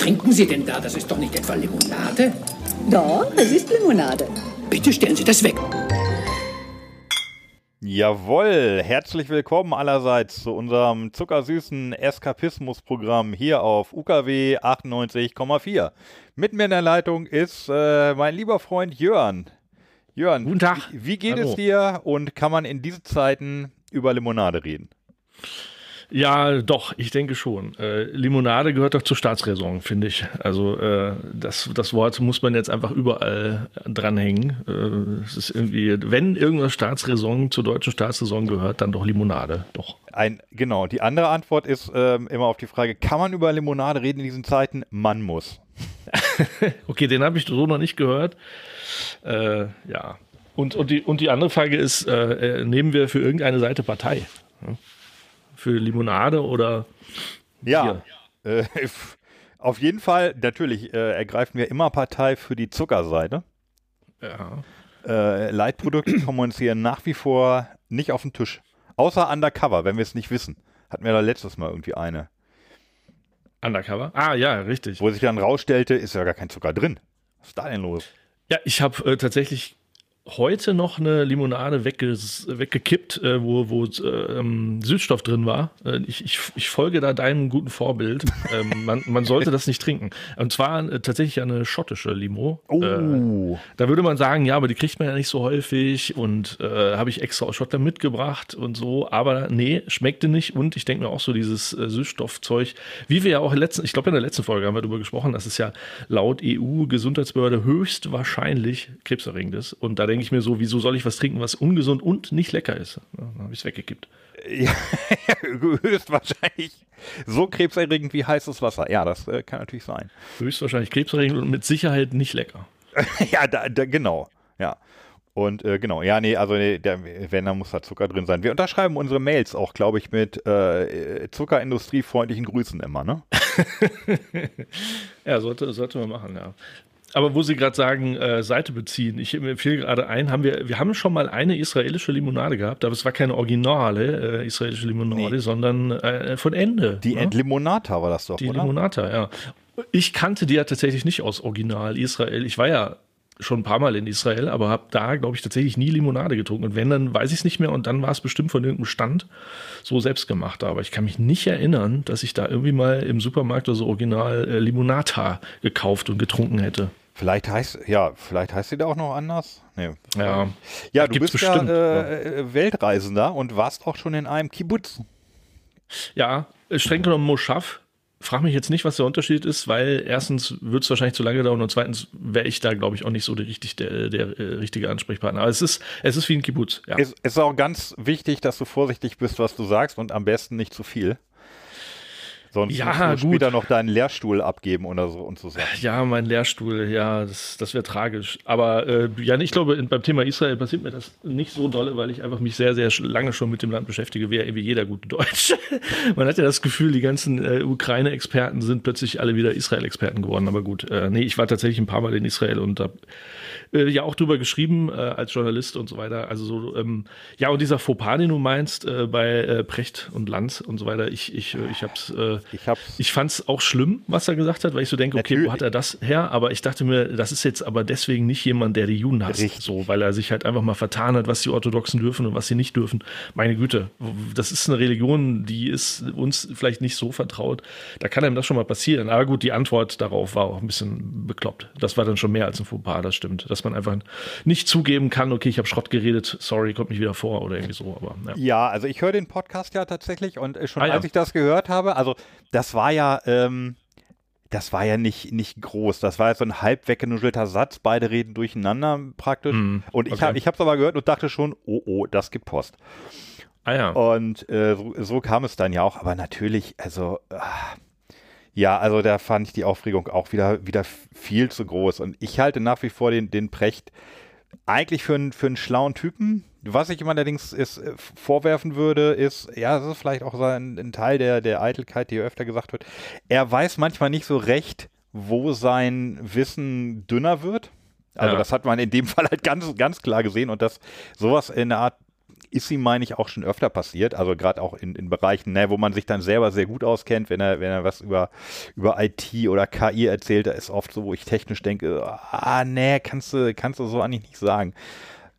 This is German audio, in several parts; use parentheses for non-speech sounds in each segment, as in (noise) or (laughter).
trinken Sie denn da? Das ist doch nicht etwa Limonade? Doch, es ist Limonade. Bitte stellen Sie das weg. Jawohl, herzlich willkommen allerseits zu unserem zuckersüßen Eskapismus-Programm hier auf UKW 98,4. Mit mir in der Leitung ist äh, mein lieber Freund Jörn. Jörn, Guten Tag. Wie, wie geht Hallo. es dir und kann man in diesen Zeiten über Limonade reden? Ja, doch, ich denke schon. Äh, Limonade gehört doch zur Staatsräson, finde ich. Also äh, das, das Wort muss man jetzt einfach überall dranhängen. Äh, es ist irgendwie, wenn irgendwas Staatsräson zur deutschen Staatsräson gehört, dann doch Limonade, doch. Ein, genau, die andere Antwort ist ähm, immer auf die Frage, kann man über Limonade reden in diesen Zeiten? Man muss. (laughs) okay, den habe ich so noch nicht gehört. Äh, ja. Und, und, die, und die andere Frage ist, äh, äh, nehmen wir für irgendeine Seite Partei? Hm? für Limonade oder Ja, äh, (laughs) auf jeden Fall, natürlich äh, ergreifen wir immer Partei für die Zuckerseite. Ja. Äh, Leitprodukte kommen uns hier nach wie vor nicht auf den Tisch. Außer Undercover, wenn wir es nicht wissen. Hatten wir da letztes Mal irgendwie eine. Undercover? Ah, ja, richtig. Wo sich dann rausstellte, ist ja gar kein Zucker drin. Was ist da denn los? Ja, ich habe äh, tatsächlich heute noch eine Limonade wegges weggekippt, äh, wo, wo ähm, Süßstoff drin war. Äh, ich, ich, ich, folge da deinem guten Vorbild. (laughs) Ähm, man, man, sollte das nicht trinken. Und zwar äh, tatsächlich eine schottische Limo. Äh, oh. da würde man sagen, ja, aber die kriegt man ja nicht so häufig und äh, habe ich extra aus Schottland mitgebracht und so. Aber nee, schmeckte nicht. Und ich denke mir auch so dieses äh, Süßstoffzeug, wie wir ja auch letzten, ich glaube in der letzten Folge haben wir darüber gesprochen, dass es ja laut EU-Gesundheitsbehörde höchstwahrscheinlich krebserregend ist. Und da denke ich mir so, wieso soll ich was trinken, was ungesund und nicht lecker ist? Dann habe ich es weggekippt. Ja, (laughs) höchstwahrscheinlich so krebserregend wie heißes Wasser. Ja, das äh, kann natürlich sein. Höchstwahrscheinlich krebserregend und mit Sicherheit nicht lecker. (laughs) ja, da, da, genau. Ja. Und äh, genau, ja, nee, also nee, der, wenn, dann muss da Zucker drin sein. Wir unterschreiben unsere Mails auch, glaube ich, mit äh, zuckerindustriefreundlichen Grüßen immer, ne? (laughs) ja, sollte, sollte man machen, ja. Aber wo Sie gerade sagen, äh, Seite beziehen, ich empfehle gerade ein, haben wir, wir haben schon mal eine israelische Limonade gehabt, aber es war keine originale äh, israelische Limonade, nee. sondern äh, von Ende. Die ne? Limonata war das doch, Die oder? Limonata, ja. Ich kannte die ja tatsächlich nicht aus Original Israel. Ich war ja schon ein paar Mal in Israel, aber habe da, glaube ich, tatsächlich nie Limonade getrunken. Und wenn, dann weiß ich es nicht mehr. Und dann war es bestimmt von irgendeinem Stand so selbst gemacht. Aber ich kann mich nicht erinnern, dass ich da irgendwie mal im Supermarkt oder so original äh, Limonata gekauft und getrunken hätte. Vielleicht heißt, ja, vielleicht heißt sie da auch noch anders. Nee. Ja, ja du bist bestimmt, äh, ja, äh, Weltreisender und warst auch schon in einem Kibbutz. Ja, streng genommen Moschaf frag mich jetzt nicht, was der Unterschied ist, weil erstens wird es wahrscheinlich zu lange dauern und zweitens wäre ich da, glaube ich, auch nicht so richtig der, der, der, äh, richtige Ansprechpartner. Aber es ist, es ist wie ein Kibbutz. Ja. Es ist auch ganz wichtig, dass du vorsichtig bist, was du sagst und am besten nicht zu viel. Sonst ja, musst du gut. später noch deinen Lehrstuhl abgeben oder so und so Sachen. Ja, mein Lehrstuhl, ja, das, das wäre tragisch. Aber äh, ja, ich glaube, beim Thema Israel passiert mir das nicht so dolle, weil ich einfach mich sehr, sehr lange schon mit dem Land beschäftige, wie, irgendwie jeder gute Deutsche. (laughs) Man hat ja das Gefühl, die ganzen äh, Ukraine-Experten sind plötzlich alle wieder Israel-Experten geworden. Aber gut, äh, nee, ich war tatsächlich ein paar Mal in Israel und habe äh, ja auch drüber geschrieben äh, als Journalist und so weiter. Also so, ähm, ja, und dieser Fauxpas, den du meinst, äh, bei äh, Precht und Lanz und so weiter, ich, ich, äh, ich habe es äh, ich, ich fand es auch schlimm, was er gesagt hat, weil ich so denke, okay, wo hat er das her? Aber ich dachte mir, das ist jetzt aber deswegen nicht jemand, der die Juden hasst, Richtig. so, weil er sich halt einfach mal vertan hat, was die Orthodoxen dürfen und was sie nicht dürfen. Meine Güte, das ist eine Religion, die ist uns vielleicht nicht so vertraut. Da kann einem das schon mal passieren. Aber gut, die Antwort darauf war auch ein bisschen bekloppt. Das war dann schon mehr als ein Fauxpas, das stimmt. Dass man einfach nicht zugeben kann, okay, ich habe Schrott geredet, sorry, kommt nicht wieder vor oder irgendwie so. Aber, ja. ja also ich höre den Podcast ja tatsächlich und äh, schon ah, ja. als ich das gehört habe, also das war ja, ähm, das war ja nicht, nicht groß. Das war ja so ein halb weggenuschelter Satz. Beide reden durcheinander praktisch. Mm, und ich okay. habe es aber gehört und dachte schon, oh, oh, das gibt Post. Ah ja. Und äh, so, so, kam es dann ja auch. Aber natürlich, also, ach, ja, also da fand ich die Aufregung auch wieder, wieder viel zu groß. Und ich halte nach wie vor den, den Precht eigentlich für einen, für einen schlauen Typen. Was ich ihm allerdings ist, äh, vorwerfen würde, ist, ja, das ist vielleicht auch ein, ein Teil der, der Eitelkeit, die öfter gesagt wird. Er weiß manchmal nicht so recht, wo sein Wissen dünner wird. Also ja. das hat man in dem (laughs) Fall halt ganz, ganz klar gesehen und dass sowas in der Art ist ihm, meine ich, auch schon öfter passiert. Also gerade auch in, in Bereichen, ne, wo man sich dann selber sehr gut auskennt, wenn er, wenn er was über, über IT oder KI erzählt, da ist oft so, wo ich technisch denke, ah, nee, kannst du, kannst du so eigentlich nicht sagen.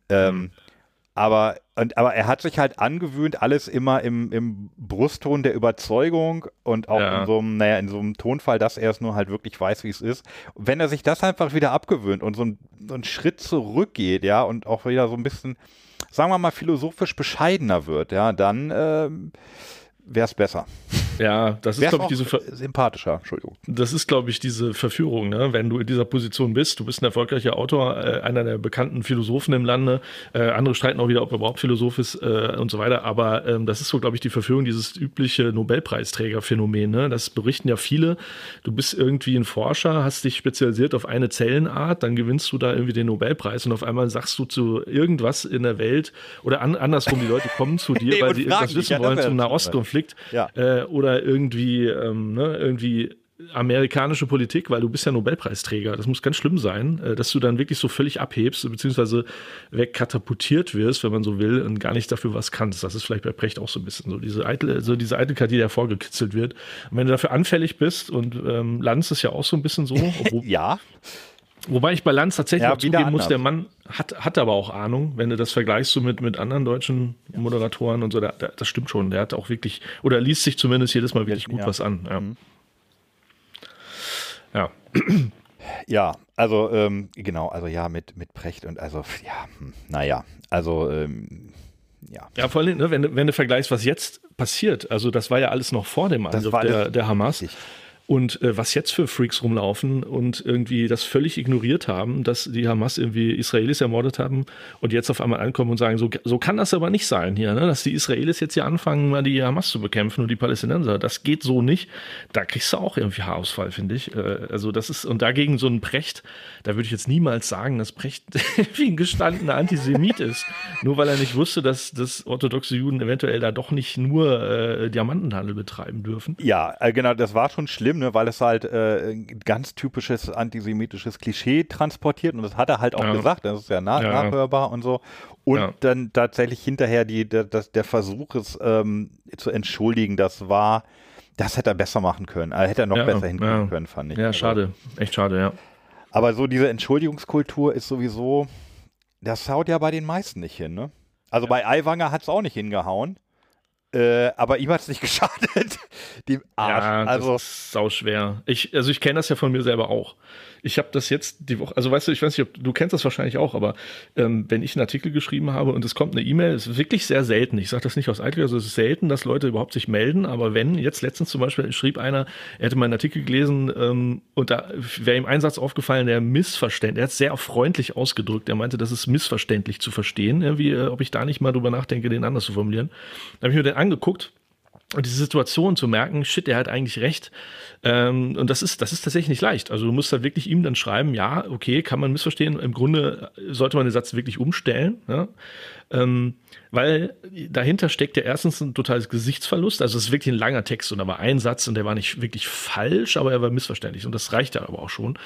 Ähm, mhm. Aber, und, aber er hat sich halt angewöhnt, alles immer im, im Brustton der Überzeugung und auch ja. in so einem, naja, in so einem Tonfall, dass er es nur halt wirklich weiß, wie es ist. wenn er sich das einfach wieder abgewöhnt und so, ein, so einen Schritt zurückgeht, ja, und auch wieder so ein bisschen, sagen wir mal, philosophisch bescheidener wird, ja, dann äh, wäre es besser. Ja, das ist, glaube ich, diese. Ver sympathischer, Entschuldigung. Das ist, glaube ich, diese Verführung, ne? wenn du in dieser Position bist. Du bist ein erfolgreicher Autor, äh, einer der bekannten Philosophen im Lande. Äh, andere streiten auch wieder, ob er überhaupt Philosoph ist äh, und so weiter. Aber ähm, das ist so, glaube ich, die Verführung, dieses übliche Nobelpreisträgerphänomen. Ne? Das berichten ja viele. Du bist irgendwie ein Forscher, hast dich spezialisiert auf eine Zellenart, dann gewinnst du da irgendwie den Nobelpreis und auf einmal sagst du zu irgendwas in der Welt oder an, andersrum, die Leute kommen zu (laughs) dir, nee, weil sie irgendwas wissen wollen zum Nahostkonflikt. Ja. Äh, oder irgendwie, ähm, ne, irgendwie amerikanische Politik, weil du bist ja Nobelpreisträger. Das muss ganz schlimm sein, äh, dass du dann wirklich so völlig abhebst, beziehungsweise wegkatapultiert wirst, wenn man so will, und gar nicht dafür was kannst. Das ist vielleicht bei Precht auch so ein bisschen so diese, Eitel, so diese Eitelkeit, die da vorgekitzelt wird. Und wenn du dafür anfällig bist, und ähm, Lanz ist ja auch so ein bisschen so. (laughs) ja. Wobei ich bei Lanz tatsächlich ja, zugeben anders. muss, der Mann hat, hat aber auch Ahnung, wenn du das vergleichst so mit, mit anderen deutschen Moderatoren und so, der, der, das stimmt schon. Der hat auch wirklich, oder liest sich zumindest jedes Mal wirklich gut ja. was an. Ja. Mhm. Ja, (clears throat) ja also ähm, genau, also ja, mit, mit Precht und also, ja, hm, naja, also ähm, ja. Ja, vor allem, ne, wenn, wenn du vergleichst, was jetzt passiert, also das war ja alles noch vor dem Angriff der, der Hamas. Richtig. Und äh, was jetzt für Freaks rumlaufen und irgendwie das völlig ignoriert haben, dass die Hamas irgendwie Israelis ermordet haben und jetzt auf einmal ankommen und sagen, so, so kann das aber nicht sein hier, ne? dass die Israelis jetzt hier anfangen, mal die Hamas zu bekämpfen und die Palästinenser. Das geht so nicht. Da kriegst du auch irgendwie Haarausfall, finde ich. Äh, also das ist, und dagegen so ein Precht, da würde ich jetzt niemals sagen, dass Precht (laughs) wie ein gestandener Antisemit ist. Nur weil er nicht wusste, dass, dass orthodoxe Juden eventuell da doch nicht nur äh, Diamantenhandel betreiben dürfen. Ja, äh, genau, das war schon schlimm schlimm, ne? weil es halt äh, ganz typisches antisemitisches Klischee transportiert und das hat er halt auch ja. gesagt, das ist ja, nach ja. nachhörbar und so. Und ja. dann tatsächlich hinterher die, der, das, der Versuch, es ähm, zu entschuldigen, das war, das hätte er besser machen können. Also hätte er noch besser hinkriegen können, fand ich. Ja, also schade, echt schade, ja. Aber so diese Entschuldigungskultur ist sowieso, das haut ja bei den meisten nicht hin, ne? Also bei Aiwanger hat es auch nicht hingehauen. Äh, aber ihm hat es nicht (laughs) geschadet. Dem Arsch. Ja, also, sau schwer. Ich, also ich kenne das ja von mir selber auch ich habe das jetzt die Woche, also weißt du, ich weiß nicht, ob du kennst das wahrscheinlich auch, aber ähm, wenn ich einen Artikel geschrieben habe und es kommt eine E-Mail, ist wirklich sehr selten. Ich sage das nicht aus Eitelkeit, also es ist selten, dass Leute überhaupt sich melden, aber wenn, jetzt letztens zum Beispiel schrieb einer, er hätte meinen Artikel gelesen ähm, und da wäre ihm ein Satz aufgefallen, der missverständlich, er hat es sehr freundlich ausgedrückt, er meinte, das ist missverständlich zu verstehen, irgendwie, äh, ob ich da nicht mal drüber nachdenke, den anders zu formulieren. Da habe ich mir den angeguckt und diese Situation zu merken, shit, er hat eigentlich recht. Ähm, und das ist, das ist tatsächlich nicht leicht. Also du musst da wirklich ihm dann schreiben, ja, okay, kann man missverstehen. Im Grunde sollte man den Satz wirklich umstellen, ja? ähm, weil dahinter steckt ja erstens ein totales Gesichtsverlust. Also es ist wirklich ein langer Text und da war ein Satz und der war nicht wirklich falsch, aber er war missverständlich und das reicht ja aber auch schon.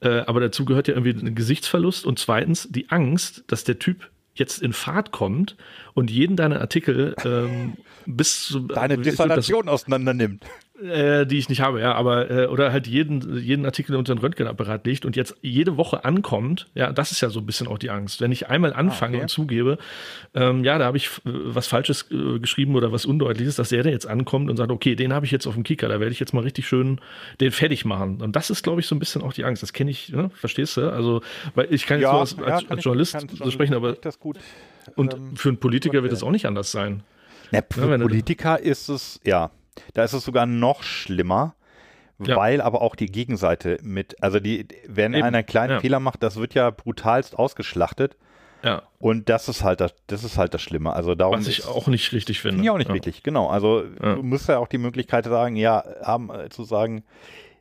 Äh, aber dazu gehört ja irgendwie ein Gesichtsverlust und zweitens die Angst, dass der Typ jetzt in Fahrt kommt und jeden deiner Artikel ähm, bis zu, deine Dissertation auseinander nimmt. Äh, die ich nicht habe, ja, aber äh, oder halt jeden, jeden Artikel unter den Röntgenapparat legt und jetzt jede Woche ankommt, ja, das ist ja so ein bisschen auch die Angst. Wenn ich einmal ah, anfange ah, okay. und zugebe, ähm, ja, da habe ich äh, was Falsches äh, geschrieben oder was Undeutliches, dass der, der jetzt ankommt und sagt, okay, den habe ich jetzt auf dem Kicker, da werde ich jetzt mal richtig schön den fertig machen. Und das ist, glaube ich, so ein bisschen auch die Angst. Das kenne ich, ne? verstehst du? Also, weil ich kann jetzt ja, nur als, ja, als Journalist ich, so sprechen, aber. Und ähm, für einen Politiker wird das auch nicht anders sein. Na, ja, Politiker ist es, ja, da ist es sogar noch schlimmer, ja. weil aber auch die Gegenseite mit, also die, wenn Eben. einer einen kleinen ja. Fehler macht, das wird ja brutalst ausgeschlachtet. Ja. Und das ist halt das, das ist halt das Schlimme. Also darum Was ich ist, auch nicht richtig finde. Ja, auch nicht richtig, genau. Also du musst ja auch die Möglichkeit sagen, ja, haben, äh, zu sagen,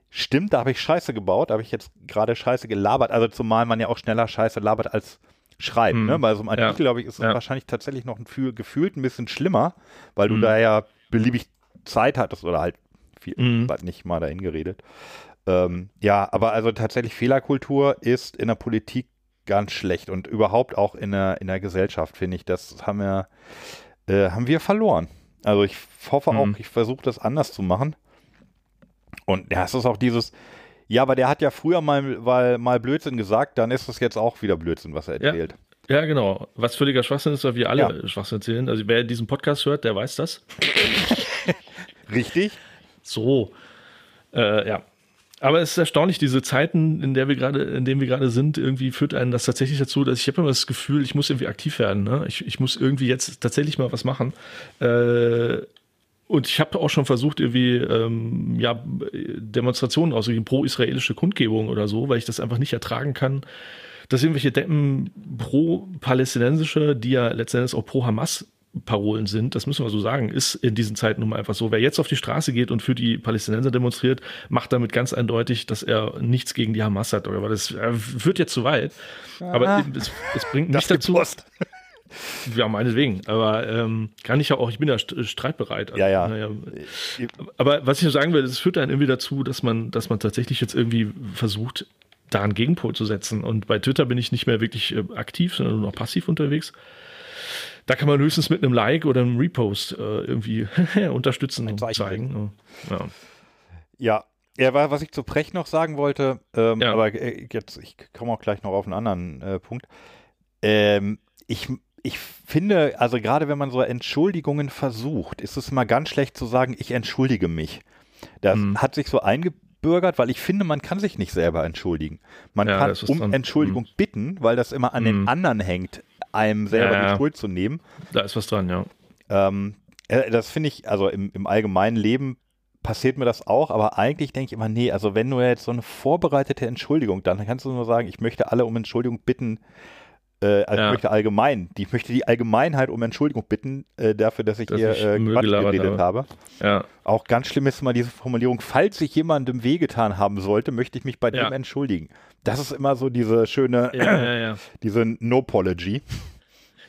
stimmt, da habe ich Scheiße gebaut, da habe ich jetzt gerade Scheiße gelabert. Also zumal man ja auch schneller Scheiße labert als schreiben. Ne? Hm. Ne? Bei so einem Artikel, ja. glaube ich, ist es ja. wahrscheinlich tatsächlich noch ein gefühlt ein bisschen schlimmer, weil du hm. da ja beliebig Zeit hattest oder halt viel, mhm. nicht mal dahin geredet. Ähm, ja, aber also tatsächlich Fehlerkultur ist in der Politik ganz schlecht und überhaupt auch in der, in der Gesellschaft, finde ich, das haben wir, äh, haben wir verloren. Also ich hoffe mhm. auch, hm. ich versuche das anders zu machen. Und ja, es ist auch dieses, ja, aber der hat ja früher mal, weil, mal Blödsinn gesagt, dann ist das jetzt auch wieder Blödsinn, was er erzählt. Ja, ja genau. Was völliger Schwachsinn ist, weil wir alle ja. Schwachsinn erzählen. Also wer diesen Podcast hört, der weiß das. (laughs) Richtig. So. Äh, ja. Aber es ist erstaunlich, diese Zeiten, in der wir gerade, in denen wir gerade sind, irgendwie führt einen das tatsächlich dazu, dass ich habe immer das Gefühl, ich muss irgendwie aktiv werden. Ne? Ich, ich muss irgendwie jetzt tatsächlich mal was machen. Äh, und ich habe auch schon versucht, irgendwie ähm, ja, Demonstrationen auszugeben, pro-israelische Kundgebungen oder so, weil ich das einfach nicht ertragen kann, dass irgendwelche Deppen pro-palästinensische, die ja letztendlich auch pro-Hamas Parolen sind, das müssen wir so sagen, ist in diesen Zeiten nun mal einfach so. Wer jetzt auf die Straße geht und für die Palästinenser demonstriert, macht damit ganz eindeutig, dass er nichts gegen die Hamas hat, oder weil das äh, führt jetzt zu weit. Ah, aber es, es, bringt nicht dazu. Post. Ja, meinetwegen. Aber ähm, kann ich ja auch, ich bin ja streitbereit. Also, ja, ja. ja. Aber was ich sagen will, es führt dann irgendwie dazu, dass man, dass man tatsächlich jetzt irgendwie versucht, da einen Gegenpol zu setzen. Und bei Twitter bin ich nicht mehr wirklich äh, aktiv, sondern nur noch passiv unterwegs. Da kann man höchstens mit einem Like oder einem Repost äh, irgendwie (laughs) unterstützen und zeigen. Ja. ja. Ja, was ich zu Precht noch sagen wollte, ähm, ja. aber äh, jetzt, ich komme auch gleich noch auf einen anderen äh, Punkt. Ähm, ich ich finde, also gerade wenn man so Entschuldigungen versucht, ist es mal ganz schlecht zu sagen, ich entschuldige mich. Das hm. hat sich so eingebürgert, weil ich finde, man kann sich nicht selber entschuldigen. Man ja, kann um dann, Entschuldigung hm. bitten, weil das immer an hm. den mhm. anderen hängt, einem selber ja, die Schuld zu nehmen. Da ist was dran, ja. Ähm, äh, das finde ich, also im, im allgemeinen Leben passiert mir das auch, aber eigentlich denke ich immer, nee, also wenn du jetzt so eine vorbereitete Entschuldigung, dann kannst du nur sagen, ich möchte alle um Entschuldigung bitten, äh, also ja. ich möchte allgemein, die, ich möchte die Allgemeinheit um Entschuldigung bitten äh, dafür, dass ich dass hier ich äh, Quatsch geredet habe. habe. Ja. Auch ganz schlimm ist mal diese Formulierung, falls ich jemandem wehgetan haben sollte, möchte ich mich bei ja. dem entschuldigen. Das ist immer so diese schöne, (clears throat) diese No-Pology.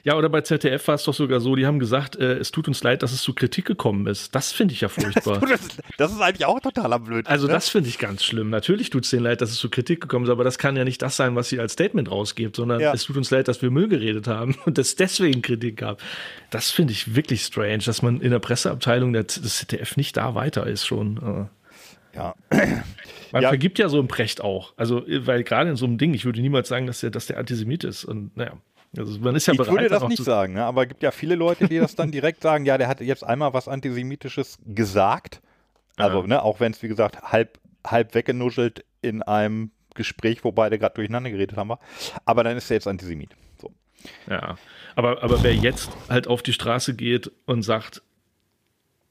Ja, oder bei ZDF war es doch sogar so, die haben gesagt, äh, es tut uns leid, dass es zu Kritik gekommen ist. Das finde ich ja (laughs) furchtbar. Das, ist eigentlich auch totaler Blödsinn. Also ne? das finde ich ganz schlimm. Natürlich tut es denen leid, dass es zu Kritik gekommen ist, aber das kann ja nicht das sein, was sie als Statement rausgibt, sondern ja. es tut uns leid, dass wir Müll geredet haben (laughs) und es deswegen Kritik gab. Das finde ich wirklich strange, dass man in der Presseabteilung des ZDF nicht da weiter ist schon. Äh. Ja. (clears throat) Man ja. vergibt ja so ein Precht auch. Also, äh, weil gerade in so einem Ding, ich würde niemals sagen, dass der, dass der Antisemit ist. Und naja. Also man ist ja ich bereit, würde das nicht sagen, ne? aber es gibt ja viele Leute, die das dann (laughs) direkt sagen, ja, der hat jetzt einmal was Antisemitisches gesagt. Also, ja. ne, auch wenn es, wie gesagt, halb, halb weggenuschelt in einem Gespräch, wo beide gerade durcheinander geredet haben, aber dann ist er jetzt Antisemit. So. Ja, aber, aber wer jetzt halt auf die Straße geht und sagt,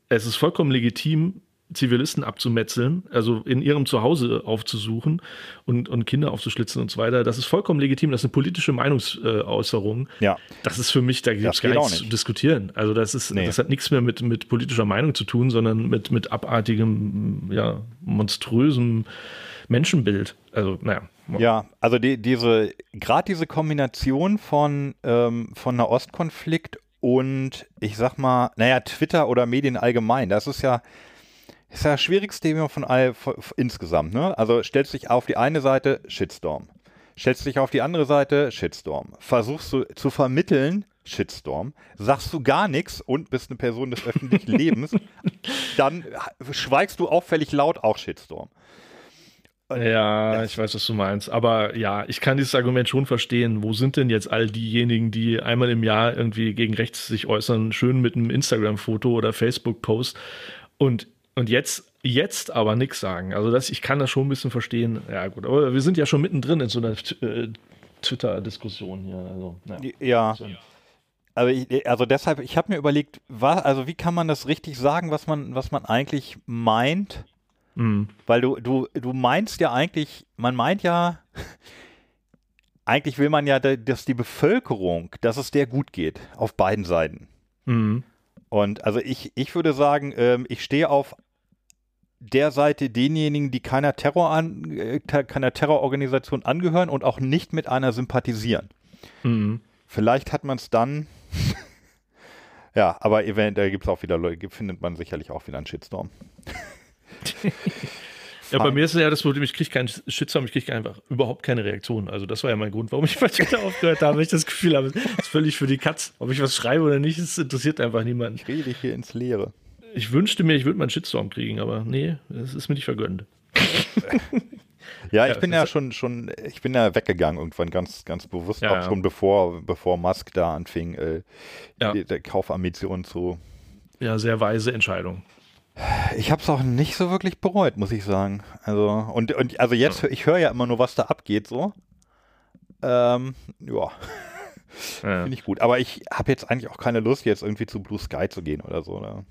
es ist vollkommen legitim, Zivilisten abzumetzeln, also in ihrem Zuhause aufzusuchen und, und Kinder aufzuschlitzen und so weiter. Das ist vollkommen legitim. Das ist eine politische Meinungsäußerung. Ja. Das ist für mich, da gibt es gar nichts zu diskutieren. Also das ist, nee. das hat nichts mehr mit, mit politischer Meinung zu tun, sondern mit, mit abartigem, ja, monströsem Menschenbild. Also, naja. Ja, also die, diese, gerade diese Kombination von, ähm, von Nahostkonflikt und ich sag mal, naja, Twitter oder Medien allgemein, das ist ja, ist ja das schwierigste Thema von all, von, von, insgesamt. Ne? Also stellst dich auf die eine Seite, Shitstorm. Stellst dich auf die andere Seite, Shitstorm. Versuchst du zu vermitteln, Shitstorm. Sagst du gar nichts und bist eine Person des öffentlichen (laughs) Lebens, dann schweigst du auffällig laut auch Shitstorm. ja, ich weiß, was du meinst. Aber ja, ich kann dieses Argument schon verstehen. Wo sind denn jetzt all diejenigen, die einmal im Jahr irgendwie gegen rechts sich äußern, schön mit einem Instagram-Foto oder Facebook-Post? Und und jetzt, jetzt aber nichts sagen. Also das, ich kann das schon ein bisschen verstehen. Ja gut, aber wir sind ja schon mittendrin in so einer äh, Twitter-Diskussion hier. Also, naja. Ja. So. ich, also deshalb, ich habe mir überlegt, was, also wie kann man das richtig sagen, was man, was man eigentlich meint? Mhm. Weil du, du, du meinst ja eigentlich, man meint ja, eigentlich will man ja, dass die Bevölkerung, dass es der gut geht, auf beiden Seiten. Mhm. Und also ich, ich würde sagen, ähm, ich stehe auf der Seite denjenigen, die keiner, Terror an, äh, keiner Terrororganisation angehören und auch nicht mit einer sympathisieren. Mhm. Vielleicht hat man es dann. (laughs) ja, aber eventuell gibt es auch wieder Leute, findet man sicherlich auch wieder einen Shitstorm. (laughs) Ja, bei mir ist es ja das Problem, ich kriege keinen Shitstorm, ich kriege einfach überhaupt keine Reaktion. Also das war ja mein Grund, warum ich bei (laughs) Twitter aufgehört habe, weil ich das Gefühl habe, es ist völlig für die Katz. Ob ich was schreibe oder nicht, es interessiert einfach niemanden. Ich rede hier ins Leere. Ich wünschte mir, ich würde mal einen Shitstorm kriegen, aber nee, es ist mir nicht vergönnt. (laughs) Ja, ich ja, bin ja schon, schon, ich bin ja weggegangen irgendwann ganz, ganz bewusst, ja, auch ja. schon bevor, bevor Musk da anfing, äh, der Kaufambitionen zu. Ja, sehr weise Entscheidung. Ich habe es auch nicht so wirklich bereut, muss ich sagen. Also, und, und also jetzt, ich höre ja immer nur, was da abgeht, so. Ähm, ja. Finde ich gut. Aber ich habe jetzt eigentlich auch keine Lust, jetzt irgendwie zu Blue Sky zu gehen oder so. Oder?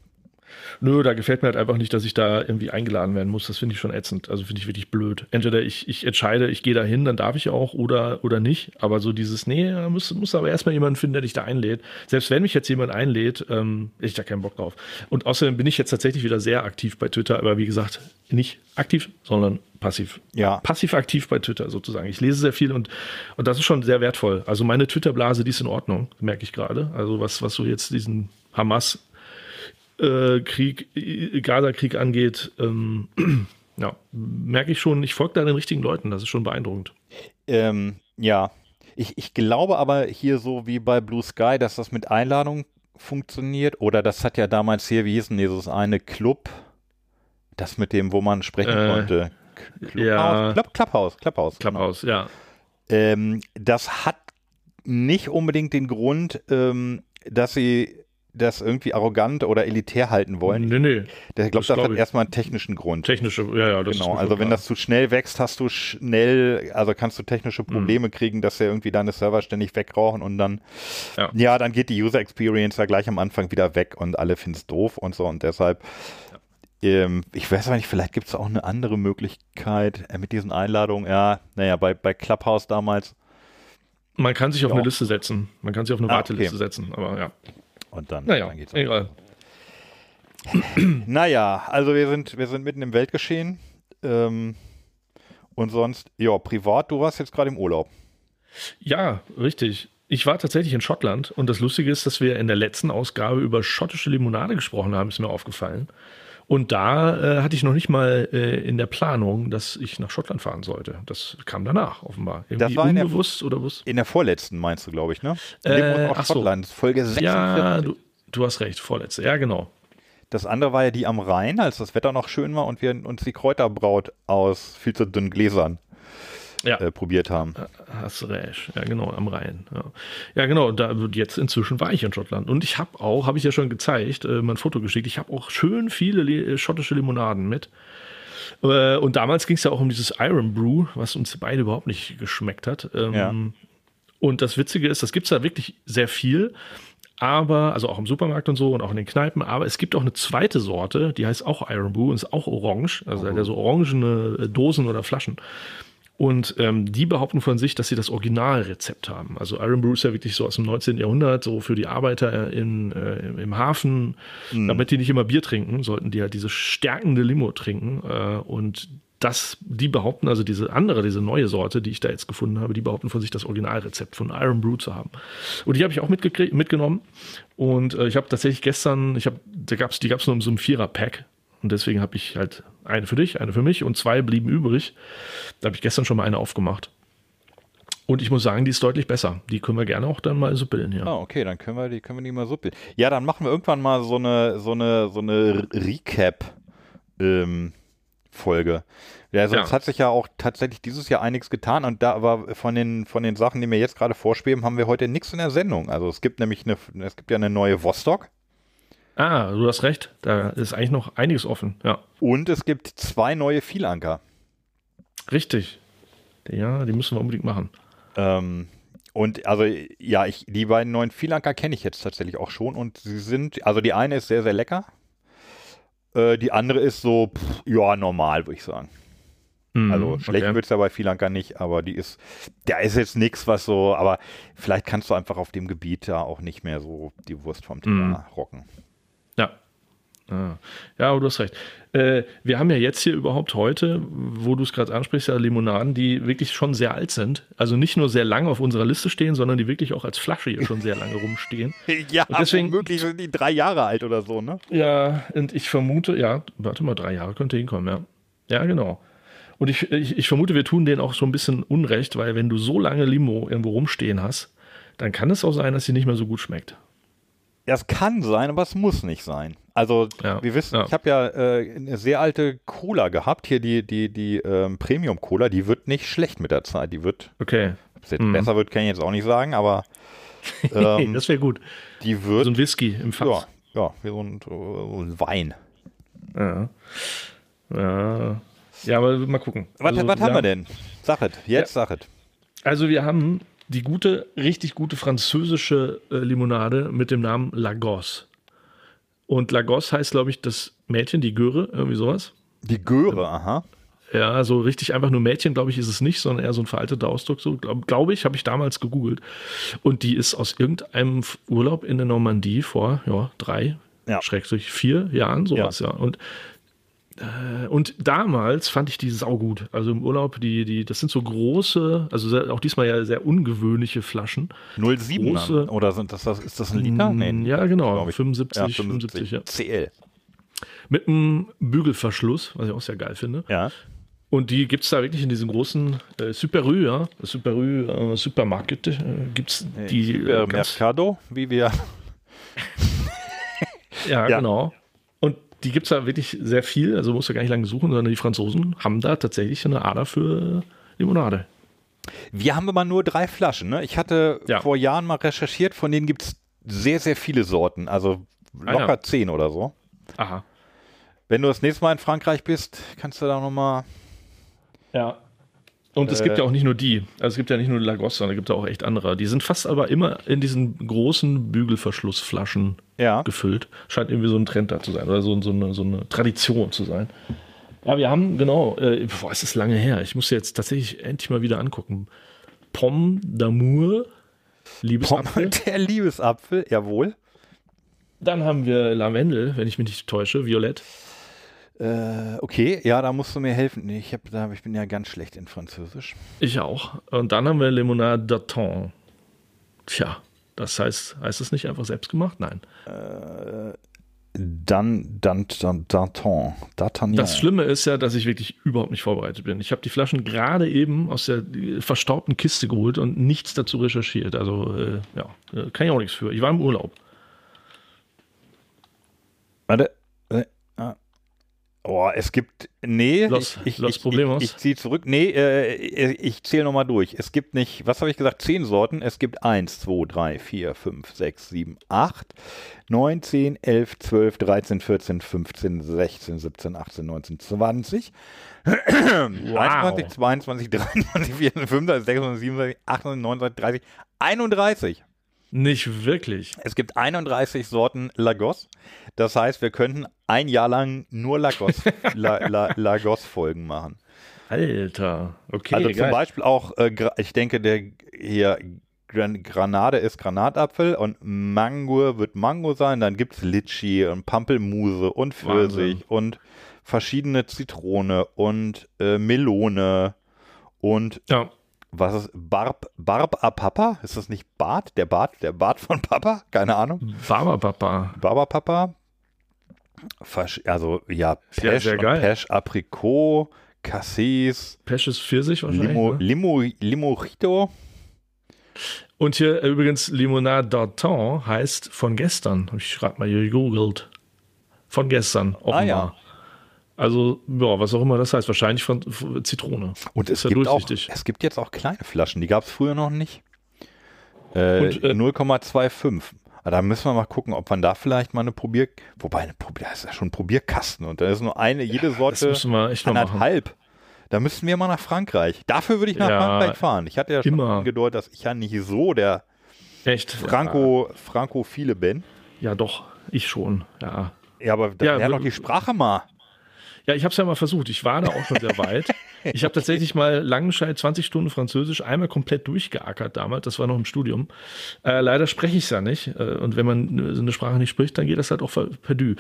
Nö, da gefällt mir halt einfach nicht, dass ich da irgendwie eingeladen werden muss. Das finde ich schon ätzend. Also finde ich wirklich blöd. Entweder ich, ich entscheide, ich gehe da hin, dann darf ich auch oder, oder nicht. Aber so dieses, nee, muss, muss aber erstmal jemanden finden, der dich da einlädt. Selbst wenn mich jetzt jemand einlädt, ähm, ich da keinen Bock drauf. Und außerdem bin ich jetzt tatsächlich wieder sehr aktiv bei Twitter, aber wie gesagt, nicht aktiv, sondern passiv. Ja. Passiv aktiv bei Twitter sozusagen. Ich lese sehr viel und, und das ist schon sehr wertvoll. Also meine Twitter-Blase, die ist in Ordnung, merke ich gerade. Also was, was so jetzt diesen Hamas äh, Krieg, äh, Gaza-Krieg angeht, ähm, (clears throat) ja, merke ich schon, ich folge da den richtigen Leuten, das ist schon beeindruckend. Ähm, ja. Ich, ich glaube aber hier so wie bei Blue Sky, dass das mit Einladung funktioniert. Oder das hat ja damals hier, wie hieß denn dieses eine Club, das mit dem, wo man sprechen äh, konnte. Clubhaus, ja. Club, Clubhouse, Clubhouse. Genau. Clubhouse, genau. ja. Ähm, das hat nicht unbedingt den Grund, ähm, dass sie das irgendwie arrogant oder elitär halten wollen. Nee, nee. Der glaubt, das, glaub das hat erstmal einen technischen Grund. Technische, ja, ja, das Genau, also klar. wenn das zu schnell wächst, hast du schnell, also kannst du technische mhm. Probleme mhm. kriegen, dass er irgendwie deine Server ständig wegrauchen und dann, ja. ja, dann geht die User Experience ja gleich am Anfang wieder weg und alle finden es doof und so und deshalb ähm, ich weiß aber nicht, vielleicht gibt es auch eine andere Möglichkeit äh, mit diesen Einladungen. Ja, naja, bei, bei Clubhouse damals. Man kann sich auf ja. eine Liste setzen. Man kann sich auf eine ah, Warteliste okay. setzen, aber ja. Und dann, naja, dann geht's auch. Egal. (clears throat) naja, also wir sind, wir sind mitten im Weltgeschehen. Ähm, und sonst, ja, privat, du warst jetzt gerade im Urlaub. Ja, richtig. Ich war tatsächlich in Schottland und das Lustige ist, dass wir in der letzten Ausgabe über schottische Limonade gesprochen haben, ist mir aufgefallen. Und da äh, hatte ich noch nicht mal äh, in der Planung, dass ich nach Schottland fahren sollte. Das kam danach offenbar. Irgendwie das war unbewusst in der, oder was? In der vorletzten meinst du, glaube ich, ne? Äh, ach Schottland, so. Folge 46. Ja, du, du hast recht, vorletzte. Ja, genau. Das andere war ja die am Rhein, als das Wetter noch schön war und wir uns die Kräuterbraut aus viel zu dünnen Gläsern ja. äh, probiert haben. Äh, hast recht. Ja, genau, am Rhein. Ja, ja genau. Da, wird jetzt inzwischen war ich in Schottland. Und ich habe auch, habe ich ja schon gezeigt, äh, mein Foto geschickt, ich habe auch schön viele Le äh, schottische Limonaden mit. Äh, und damals ging es ja auch um dieses Iron Brew, was uns beide überhaupt nicht geschmeckt hat. Ähm, ja. Und das Witzige ist, das gibt es da wirklich sehr viel aber, also auch im Supermarkt und so und auch in den Kneipen, aber es gibt auch eine zweite Sorte, die heißt auch Iron Brew und ist auch orange, also oh. so orangene äh, Dosen oder Flaschen. Und ähm, die behaupten von sich, dass sie das Originalrezept haben. Also Iron Brew ist ja wirklich so aus dem 19. Jahrhundert, so für die Arbeiter äh, in, äh, im Hafen. Mhm. Damit die nicht immer Bier trinken, sollten die halt diese stärkende Limo trinken. Äh, und das, die behaupten, also diese andere, diese neue Sorte, die ich da jetzt gefunden habe, die behaupten von sich, das Originalrezept von Iron Brew zu haben. Und die habe ich auch mitgenommen. Und äh, ich habe tatsächlich gestern, ich hab, da gab's, die gab es nur in so einem Vierer-Pack und deswegen habe ich halt eine für dich, eine für mich und zwei blieben übrig. Da habe ich gestern schon mal eine aufgemacht. Und ich muss sagen, die ist deutlich besser. Die können wir gerne auch dann mal suppeln, hier. Ah, okay, dann können wir die, können wir die mal suppeln. Ja, dann machen wir irgendwann mal so eine, so eine, so eine Recap-Folge. Ähm, ja, sonst also ja. hat sich ja auch tatsächlich dieses Jahr einiges getan und da aber von den, von den Sachen, die mir jetzt gerade vorschweben, haben wir heute nichts in der Sendung. Also es gibt nämlich eine, es gibt ja eine neue Vostok. Ah, du hast recht. Da ist eigentlich noch einiges offen. Ja. Und es gibt zwei neue Vielanker. Richtig. Ja, die müssen wir unbedingt machen. Ähm, und also, ja, ich, die beiden neuen Vielanker kenne ich jetzt tatsächlich auch schon. Und sie sind, also die eine ist sehr, sehr lecker. Äh, die andere ist so, pff, ja, normal, würde ich sagen. Mm, also schlecht okay. wird es ja bei Vielanker nicht, aber die ist, da ist jetzt nichts, was so, aber vielleicht kannst du einfach auf dem Gebiet da auch nicht mehr so die Wurst vom Thema mm. rocken. Ja. Ah. Ja, aber du hast recht. Äh, wir haben ja jetzt hier überhaupt heute, wo du es gerade ansprichst, ja Limonaden, die wirklich schon sehr alt sind. Also nicht nur sehr lang auf unserer Liste stehen, sondern die wirklich auch als Flasche hier schon sehr lange rumstehen. (laughs) ja, und deswegen möglich sind die drei Jahre alt oder so, ne? Ja, und ich vermute, ja, warte mal, drei Jahre könnte hinkommen, ja. Ja, genau. Und ich, ich, ich vermute, wir tun denen auch so ein bisschen Unrecht, weil wenn du so lange Limo irgendwo rumstehen hast, dann kann es auch sein, dass sie nicht mehr so gut schmeckt. Das kann sein, aber es muss nicht sein. Also ja, wir wissen, ja. ich habe ja äh, eine sehr alte Cola gehabt, hier die, die, die ähm, Premium Cola, die wird nicht schlecht mit der Zeit. Die wird okay. Mhm. besser wird, kann ich jetzt auch nicht sagen, aber (laughs) ähm, das wäre gut. Die wird. So ein Whisky im Fass. Ja, ja wie so ein, so ein Wein. Ja. ja. Ja, aber mal gucken. Was, also, was haben wir denn? Sachet, jetzt ja. Sachet. Also wir haben die gute, richtig gute französische äh, Limonade mit dem Namen Lagos. Und Lagos heißt, glaube ich, das Mädchen, die Göre, irgendwie sowas. Die Göre, aha. Ja, so richtig einfach nur Mädchen, glaube ich, ist es nicht, sondern eher so ein veralteter Ausdruck. So, glaube glaub ich, habe ich damals gegoogelt. Und die ist aus irgendeinem Urlaub in der Normandie vor ja, drei, ja. schrägstrich vier Jahren, sowas, ja. ja. Und äh, und damals fand ich die saugut. Also im Urlaub, die, die, das sind so große, also sehr, auch diesmal ja sehr ungewöhnliche Flaschen. 07 große, oder sind das, das, ist das ein Liter? Mm, nee, ja, genau. 75, ja, 75, 75 ja. CL. Mit einem Bügelverschluss, was ich auch sehr geil finde. Ja. Und die gibt es da wirklich in diesem großen äh, Rue, ja, Superu, äh, Supermarkete, äh, gibt es die. Äh, Mercado, wie wir. (laughs) ja, ja, genau die gibt es da wirklich sehr viel, also musst du gar nicht lange suchen, sondern die Franzosen haben da tatsächlich eine Ader für Limonade. Wir haben immer nur drei Flaschen. Ne? Ich hatte ja. vor Jahren mal recherchiert, von denen gibt es sehr, sehr viele Sorten. Also ah, locker Einer. zehn oder so. Aha. Wenn du das nächste Mal in Frankreich bist, kannst du da nochmal. Ja, und es äh, gibt ja äh. auch nicht nur die. Also es gibt ja nicht nur Lagos, sondern es gibt ja auch echt andere. Die sind fast aber immer in diesen großen Bügelverschlussflaschen ja. gefüllt. Scheint irgendwie so ein Trend da zu sein oder so, so, eine, so eine Tradition zu sein. Ja, wir haben, genau, äh, boah, es ist lange her. Ich muss jetzt tatsächlich endlich mal wieder angucken. Pomme d'Amour, Liebesapfel. Pomme (laughs) der Liebesapfel, jawohl. Dann haben wir Lavendel, wenn ich mich nicht täusche, Violett. Äh, okay, ja, da musst du mir helfen. Nee, ich, hab, da, ich bin ja ganz schlecht in Französisch. Ich auch. Und dann haben wir Limonade d'Aton. Tja, das heißt, heißt es nicht einfach selbst gemacht? Nein. Äh, dann, dann, dann, d'Aton. D'Artagnan. Das Schlimme ist ja, dass ich wirklich überhaupt nicht vorbereitet bin. Ich habe die Flaschen gerade eben aus der äh, verstaubten Kiste geholt und nichts dazu recherchiert. Also, äh, ja, äh, kann ich auch nichts für. Ich war im Urlaub. Warte, Oh, es gibt. Nee, los, ich, los ich, Problemos. ich, ich ziehe zurück. Nee, äh, ich zähle nochmal durch. Es gibt nicht, was habe ich gesagt, zehn Sorten. Es gibt 1, 2, 3, 4, 5, 6, 7, 8, 9, 10, 11, 12, 13, 14, 15, 16, 17, 18, 19, 20. Wow. 21, 22, 23, 24, 25, 26, 27, 28, 29, 30, 31. Nicht wirklich. Es gibt 31 Sorten Lagos. Das heißt, wir könnten ein Jahr lang nur Lagos, (laughs) La, La, folgen machen. Alter, okay. Also geil. zum Beispiel auch, äh, ich denke, der hier Gran Granade ist Granatapfel und Mango wird Mango sein. Dann gibt es Litschi und Pampelmuse und Pfirsich Wahnsinn. und verschiedene Zitrone und äh, Melone und ja was ist Barb, Barb a Papa? Ist das nicht Bart? Der Bart, der Bart von Papa? Keine Ahnung. Barbapapa. Barbapapa. Also ja, Pesch, ja Pesch Aprikot, Cassis. Pesch ist Pfirsich wahrscheinlich. Limo, ne? Limo, Limorito. Und hier äh, übrigens Limonade d'Artan heißt von gestern. Ich gerade mal gegoogelt. Von gestern, offenbar. Ah, ja. Also, ja, was auch immer das heißt, wahrscheinlich von, Zitrone. Und es, ja gibt auch, es gibt jetzt auch kleine Flaschen, die gab es früher noch nicht. Äh, Und, äh, 0,25. Aber ah, da müssen wir mal gucken, ob man da vielleicht mal eine Probier... Wobei, eine Probier, das ist ja schon ein Probierkasten. Und da ist nur eine, jede ja, Sorte das müssen wir echt noch anderthalb. Machen. Da müssten wir mal nach Frankreich. Dafür würde ich nach ja, Frankreich fahren. Ich hatte ja schon immer. angedeutet, dass ich ja nicht so der echt? Franco, ja. Frankophile bin. Ja, doch, ich schon, ja. Ja, aber dann ja, lern doch die Sprache mal. Ja, ich habe es ja mal versucht. Ich war da auch schon sehr weit. (laughs) Ich habe tatsächlich mal Langenscheid 20 Stunden Französisch einmal komplett durchgeackert damals. Das war noch im Studium. Äh, leider spreche ich es ja nicht. Äh, und wenn man so äh, eine Sprache nicht spricht, dann geht das halt auch perdu.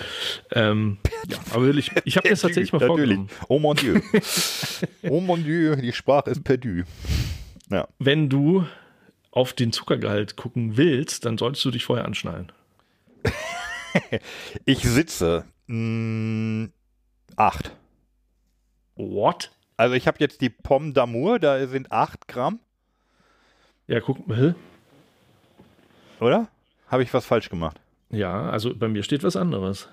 Ähm, ja, aber wirklich, ich habe das tatsächlich mal vorgenommen. Oh mon Dieu. (laughs) oh mon Dieu, die Sprache ist perdu. Ja. Wenn du auf den Zuckergehalt gucken willst, dann solltest du dich vorher anschnallen. (laughs) ich sitze mh, mm, 8. What? Also ich habe jetzt die Pomme d'Amour, da sind 8 Gramm. Ja, guck mal. Oder? Habe ich was falsch gemacht? Ja, also bei mir steht was anderes.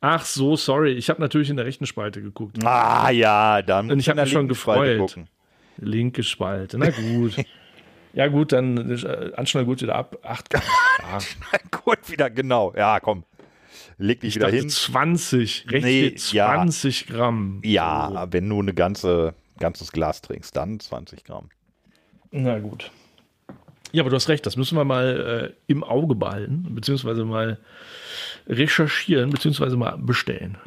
Ach so, sorry. Ich habe natürlich in der rechten Spalte geguckt. Ah ja, dann. Und ich habe mich schon gefreut. Linke Spalte, na gut. (laughs) ja gut, dann äh, anschnall gut wieder ab. Acht. Ja. (laughs) gut wieder, genau. Ja, komm leg dich ich wieder hin. 20, rechte nee, 20 ja, Gramm. Ja, so. wenn du ein ganze, ganzes Glas trinkst, dann 20 Gramm. Na gut. Ja, aber du hast recht, das müssen wir mal äh, im Auge behalten, beziehungsweise mal recherchieren, beziehungsweise mal bestellen.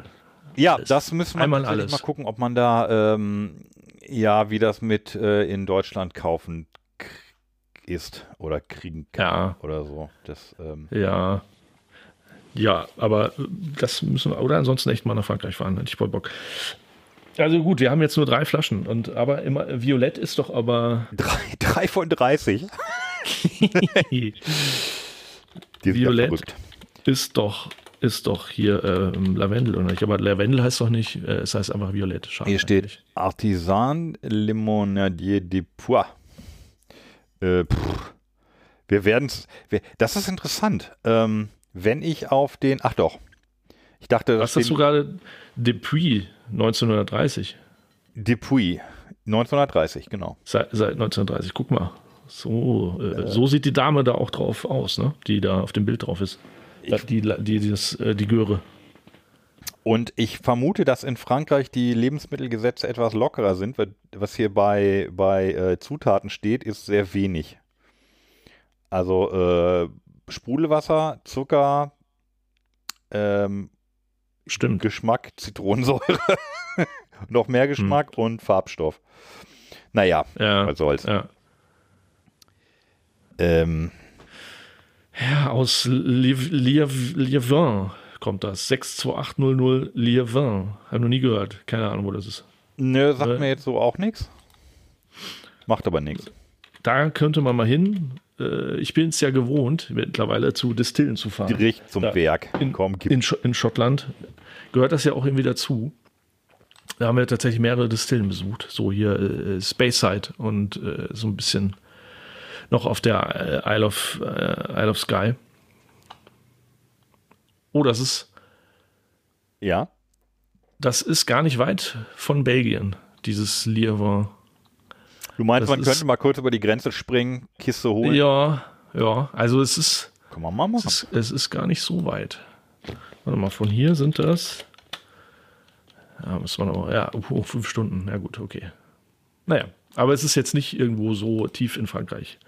Ja, alles. das müssen wir Einmal alles. mal gucken, ob man da, ähm, ja, wie das mit äh, in Deutschland kaufen ist oder kriegen kann ja. oder so. Das, ähm, ja. Ja, aber das müssen wir, oder ansonsten echt mal nach Frankreich fahren, hätte ich voll Bock. Also gut, wir haben jetzt nur drei Flaschen und aber immer Violett ist doch aber. (laughs) Drei, drei von 30. (laughs) Violett ist doch, ist doch hier äh, Lavendel oder nicht? Aber Lavendel heißt doch nicht, äh, es heißt einfach Violett. Schade hier steht eigentlich. Artisan Limonadier de Pois. Äh, wir werden es. Das ist interessant. Ähm, wenn ich auf den, ach doch, ich dachte, Was hast du gerade? Depuis 1930. Depuis 1930, genau. Seit, seit 1930, guck mal. So, äh, äh. so sieht die Dame da auch drauf aus, ne? die da auf dem Bild drauf ist. Ich, die, die, die, das, äh, die Göre. Und ich vermute, dass in Frankreich die Lebensmittelgesetze etwas lockerer sind, weil was hier bei, bei äh, Zutaten steht, ist sehr wenig. Also äh, Sprudelwasser, Zucker, ähm, Stimmt. Geschmack, Zitronensäure, (laughs) noch mehr Geschmack hm. und Farbstoff. Naja, ja, was soll's. Ja. Ähm, ja, aus Liévin kommt das. 62800 Liévin. Hab noch nie gehört. Keine Ahnung, wo das ist. Nö, sagt äh, mir jetzt so auch nichts. Macht aber nichts. Da könnte man mal hin. Äh, ich bin es ja gewohnt, mittlerweile zu Distillen zu fahren. Direkt zum da Werk. In, Komm, in, Sch in, Schottland gehört das ja auch irgendwie dazu. Da haben wir tatsächlich mehrere Distillen besucht. So hier äh, äh Spaceside und äh, so ein bisschen noch auf der äh, Isle of, äh, Isle of Sky. Oh, das ist. Ja. Das ist gar nicht weit von Belgien, dieses Lièvre. Du meinst, das man könnte mal kurz über die Grenze springen, Kiste holen? Ja, ja. Also es ist. Kann man mal machen. Es ist, es ist gar nicht so weit. Warte mal, von hier sind das. Ja, muss man auch. Ja, oh, oh, fünf Stunden. Ja, gut, okay. Naja, aber es ist jetzt nicht irgendwo so tief in Frankreich.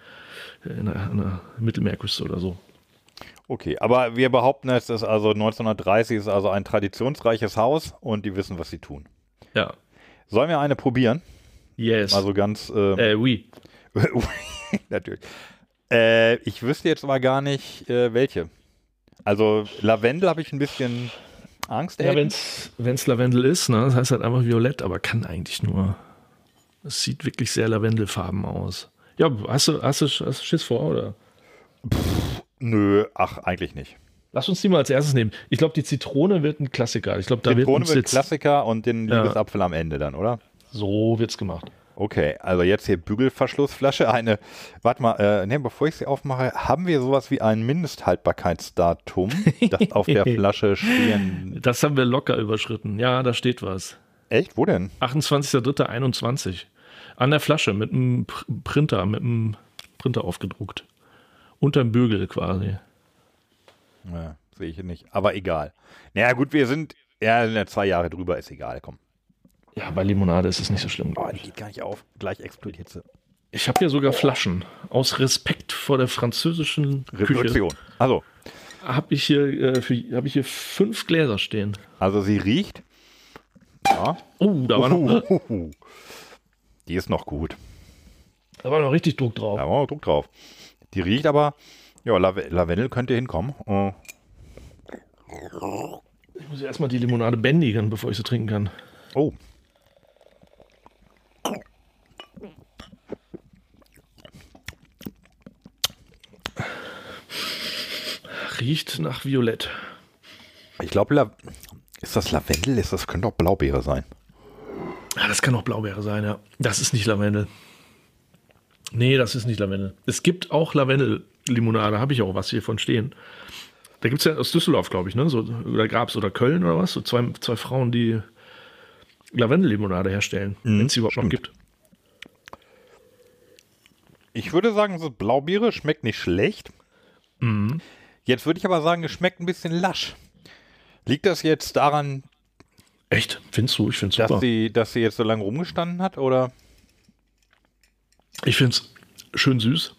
Äh, in der, in der Mittelmeerküste oder so. Okay, aber wir behaupten, es ist also 1930 ist also ein traditionsreiches Haus und die wissen, was sie tun. Ja. Sollen wir eine probieren? Yes. Also ganz. Ähm, äh, äh (laughs) oui. Natürlich. Äh, ich wüsste jetzt aber gar nicht, äh, welche. Also Lavendel habe ich ein bisschen Angst. Ja, wenn es Lavendel ist, ne? das heißt halt einfach violett, aber kann eigentlich nur. Es sieht wirklich sehr lavendelfarben aus. Ja, hast du, hast du, hast du Schiss vor, oder? Pff, nö, ach, eigentlich nicht. Lass uns die mal als erstes nehmen. Ich glaube, die Zitrone wird ein Klassiker. Ich glaube, da Zitrone wird, uns Klassiker und den Liebesapfel ja. am Ende dann, oder? So wird's gemacht. Okay, also jetzt hier Bügelverschlussflasche. Eine, warte mal, äh, nee, bevor ich sie aufmache, haben wir sowas wie ein Mindesthaltbarkeitsdatum, (laughs) das auf der Flasche stehen? Das haben wir locker überschritten. Ja, da steht was. Echt? Wo denn? 28.03.21. An der Flasche mit einem Printer, mit einem Printer aufgedruckt. Unterm Bügel quasi. Ja, sehe ich nicht. Aber egal. Naja, gut, wir sind ja zwei Jahre drüber, ist egal, komm. Ja, bei Limonade ist es nicht so schlimm. Oh, die geht gar nicht auf. Gleich explodiert sie. Ich habe hier sogar Flaschen. Aus Respekt vor der französischen Revolution. Küche. Also. Habe ich, hier, äh, hab ich hier fünf Gläser stehen. Also sie riecht. Ja. Oh, da war noch. Äh. Die ist noch gut. Da war noch richtig Druck drauf. Da war noch Druck drauf. Die riecht aber. Ja, Lavendel könnte hinkommen. Oh. Ich muss erstmal die Limonade bändigen, bevor ich sie trinken kann. Oh. Riecht nach Violett. Ich glaube, ist das Lavendel? Ist das könnte auch Blaubeere sein. Ja, ah, das kann auch Blaubeere sein, ja. Das ist nicht Lavendel. Nee, das ist nicht Lavendel. Es gibt auch Lavendel-Limonade, habe ich auch was hiervon stehen. Da gibt es ja aus Düsseldorf, glaube ich, ne? So, oder Grabs oder Köln oder was? So zwei, zwei Frauen, die Lavendel-Limonade herstellen, mhm, wenn es überhaupt stimmt. gibt. Ich würde sagen, so Blaubeere schmeckt nicht schlecht. Mhm. Jetzt würde ich aber sagen, es schmeckt ein bisschen lasch. Liegt das jetzt daran? Echt? Findest du? Ich finde super. Dass sie, dass sie jetzt so lange rumgestanden hat, oder? Ich finde es schön süß.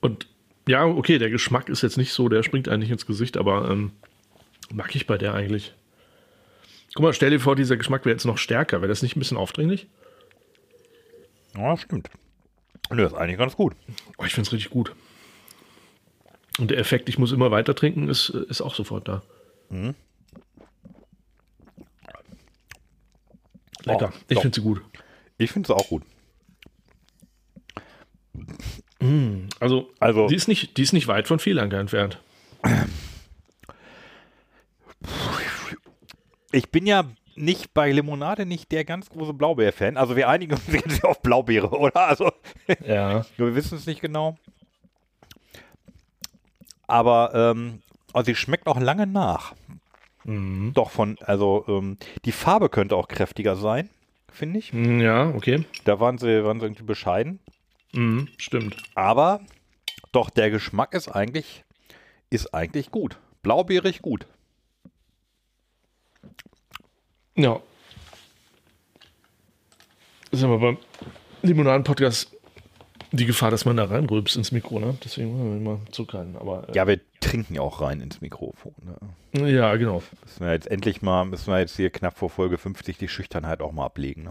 Und ja, okay, der Geschmack ist jetzt nicht so, der springt eigentlich ins Gesicht, aber ähm, mag ich bei der eigentlich. Guck mal, stell dir vor, dieser Geschmack wäre jetzt noch stärker. Wäre das nicht ein bisschen aufdringlich? Ja, stimmt. Nö, ist eigentlich ganz gut. Oh, ich finde es richtig gut. Und der Effekt, ich muss immer weiter trinken, ist, ist auch sofort da. Mhm. Lecker. Oh, ich finde sie gut. Ich finde sie auch gut. Mm, also, also die, ist nicht, die ist nicht weit von Fehlern entfernt. Ich bin ja nicht bei Limonade nicht der ganz große Blaubeer-Fan. Also wir einigen uns (laughs) jetzt auf Blaubeere, oder? Also ja. (laughs) wir wissen es nicht genau aber ähm, also sie schmeckt auch lange nach. Mhm. Doch von, also ähm, die Farbe könnte auch kräftiger sein, finde ich. Mhm, ja, okay. Da waren sie, waren sie irgendwie bescheiden. Mhm, stimmt. Aber doch der Geschmack ist eigentlich, ist eigentlich gut. Blaubeerig gut. Ja. Sind wir beim Limonaden-Podcast die Gefahr, dass man da reinrülpst ins Mikro, ne? Deswegen müssen wir immer zurückhalten. Aber, äh ja, wir trinken ja auch rein ins Mikrofon. Ne? Ja, genau. Müssen wir jetzt endlich mal, müssen wir jetzt hier knapp vor Folge 50 die Schüchternheit auch mal ablegen, ne?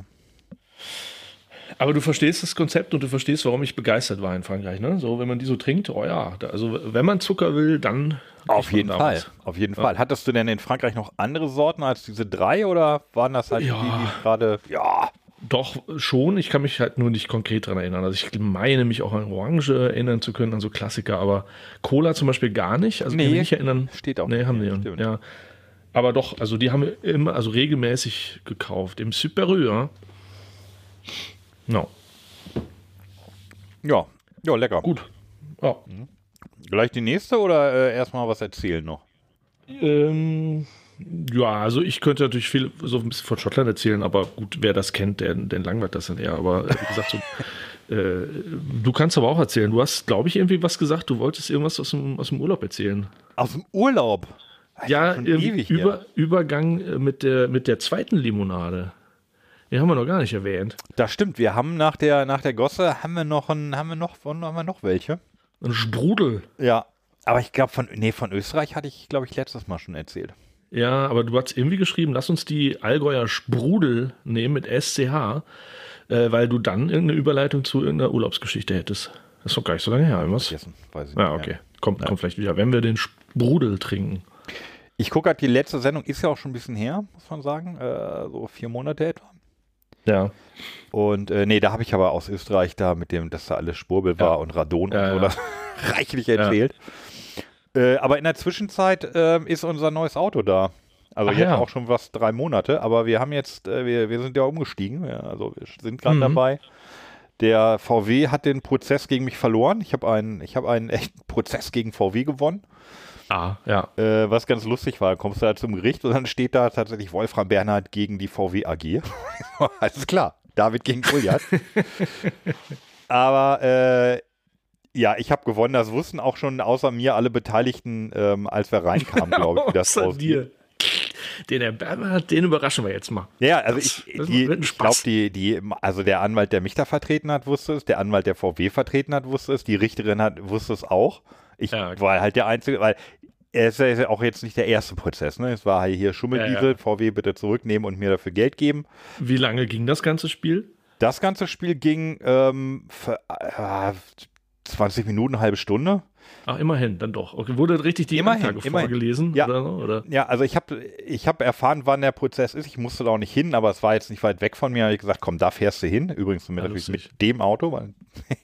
Aber du verstehst das Konzept und du verstehst, warum ich begeistert war in Frankreich, ne? So, wenn man die so trinkt, oh ja, also wenn man Zucker will, dann. Auf jeden Fall, auf jeden ja. Fall. Hattest du denn in Frankreich noch andere Sorten als diese drei oder waren das halt ja. die, die gerade. Ja. Doch schon, ich kann mich halt nur nicht konkret daran erinnern. Also ich meine mich auch an Orange erinnern zu können, an so Klassiker, aber Cola zum Beispiel gar nicht. Also nee, kann ich mich nicht erinnern. Steht auch. Nee, haben wir. Ja. Aber doch, also die haben wir immer, also regelmäßig gekauft. Im Superieur. No. Ja, ja, lecker. Gut. Ja. Mhm. Gleich die nächste oder äh, erstmal was erzählen noch? Ähm, ja, also ich könnte natürlich viel so ein bisschen von Schottland erzählen, aber gut, wer das kennt, der, den langweilt das dann eher. Aber wie gesagt, so, (laughs) äh, du kannst aber auch erzählen. Du hast, glaube ich, irgendwie was gesagt. Du wolltest irgendwas aus dem, aus dem Urlaub erzählen. Aus dem Urlaub? ja, ewig über, hier. Übergang äh, mit der, mit der zweiten Limonade. Die haben wir noch gar nicht erwähnt. Das stimmt. Wir haben nach der, nach der Gosse haben wir noch ein, haben wir noch, haben wir noch welche? Ein Sprudel. Ja. Aber ich glaube, von, nee, von Österreich hatte ich, glaube ich, letztes Mal schon erzählt. Ja, aber du hast irgendwie geschrieben, lass uns die Allgäuer Sprudel nehmen mit SCH, äh, weil du dann irgendeine Überleitung zu irgendeiner Urlaubsgeschichte hättest. Das ist doch gar nicht so lange her, irgendwas. Weiß ich ah, nicht. Ja, okay. Kommt, Nein. kommt vielleicht wieder, wenn wir den Sprudel trinken. Ich gucke halt, die letzte Sendung ist ja auch schon ein bisschen her, muss man sagen. Äh, so vier Monate etwa. Ja. Und äh, nee, da habe ich aber aus Österreich da mit dem, dass da alles Spurbel ja. war und Radon ja, und so ja. (laughs) reichlich erzählt. Ja. Äh, aber in der Zwischenzeit äh, ist unser neues Auto da. Also Ach jetzt ja. auch schon was drei Monate, aber wir haben jetzt, äh, wir, wir sind ja umgestiegen, ja, also wir sind gerade mhm. dabei. Der VW hat den Prozess gegen mich verloren. Ich habe einen, ich habe einen echten Prozess gegen VW gewonnen. Ah, ja. Äh, was ganz lustig war, kommst du da zum Gericht und dann steht da tatsächlich Wolfram Bernhard gegen die VW AG. (laughs) Alles klar, David gegen Goliath. (laughs) aber äh, ja, ich habe gewonnen. Das wussten auch schon außer mir alle Beteiligten, ähm, als wir reinkamen, (laughs) glaube ich, wie das aussieht. Den Herr Berbert, den überraschen wir jetzt mal. Ja, also das, ich, ich glaube, die, die, also der Anwalt, der mich da vertreten hat, wusste es, der Anwalt, der VW vertreten hat, wusste es, die Richterin hat, wusste es auch. Ich ja, okay. war halt der Einzige, weil es ist ja auch jetzt nicht der erste Prozess, ne? Es war halt hier Schummeldiesel, ja, ja. VW bitte zurücknehmen und mir dafür Geld geben. Wie lange ging das ganze Spiel? Das ganze Spiel ging ähm, für, äh, 20 Minuten, halbe Stunde. Ach, immerhin, dann doch. Okay, wurde richtig die immerhin, Anklage immerhin. vorgelesen? Ja, oder, oder? ja also ich habe ich hab erfahren, wann der Prozess ist. Ich musste da auch nicht hin, aber es war jetzt nicht weit weg von mir. habe ich gesagt, komm, da fährst du hin. Übrigens mit, ja, mit dem Auto. Weil,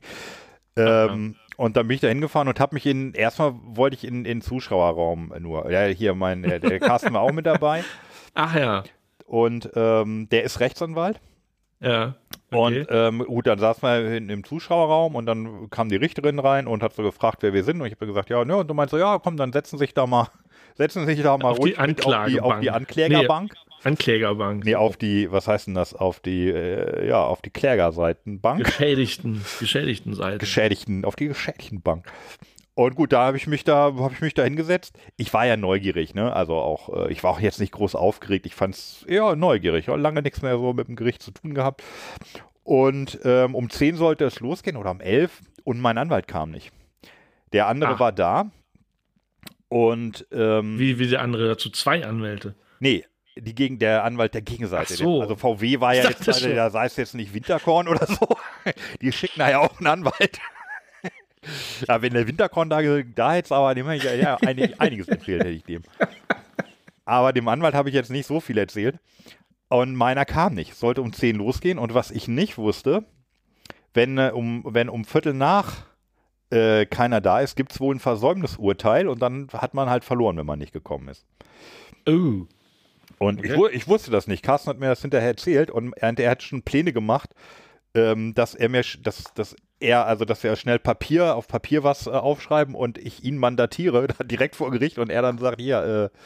(laughs) ähm, ja, und dann bin ich da hingefahren und habe mich in, erstmal wollte ich in den Zuschauerraum nur. Ja, hier, mein, der, der Carsten war auch mit dabei. (laughs) Ach ja. Und ähm, der ist Rechtsanwalt. Ja. Okay. Und ähm, gut, dann saß man hinten im Zuschauerraum und dann kam die Richterin rein und hat so gefragt, wer wir sind. Und ich habe gesagt, ja, ne, und du meinst so, ja, komm, dann setzen sich da mal, (laughs) setzen sich da mal auf ruhig die Anklagebank. Auf, auf, die, Anklägerbank. Nee, Anklägerbank. Nee, auf die, was heißt denn das? Auf die, äh, ja, auf die Klägerseitenbank. Geschädigten, geschädigten Seiten. Geschädigten, auf die geschädigten Bank. Und gut, da habe ich mich da, habe ich mich da hingesetzt. Ich war ja neugierig, ne? Also auch, äh, ich war auch jetzt nicht groß aufgeregt. Ich fand es eher neugierig. Lange nichts mehr so mit dem Gericht zu tun gehabt. Und ähm, um 10 sollte es losgehen oder um 11 und mein Anwalt kam nicht. Der andere Ach. war da und ähm, wie, wie der andere dazu zwei Anwälte? Nee, die gegen der Anwalt der Gegenseite. Ach So. Also VW war ja jetzt, also da sei es jetzt nicht Winterkorn oder so. (laughs) Die schicken da ja auch einen Anwalt ja, (laughs) wenn der Winterkorn da, da hätte aber dem ich, ja, einig, einiges erzählt, hätte ich dem. Aber dem Anwalt habe ich jetzt nicht so viel erzählt. Und meiner kam nicht. Es Sollte um 10 losgehen. Und was ich nicht wusste, wenn äh, um, wenn um Viertel nach äh, keiner da ist, gibt es wohl ein Versäumnisurteil und dann hat man halt verloren, wenn man nicht gekommen ist. Oh. Und okay. ich, ich, wusste das nicht. Carsten hat mir das hinterher erzählt und er, er hat schon Pläne gemacht, ähm, dass er mir, dass, dass er, also dass wir schnell Papier auf Papier was äh, aufschreiben und ich ihn mandatiere (laughs) direkt vor Gericht und er dann sagt, hier, äh,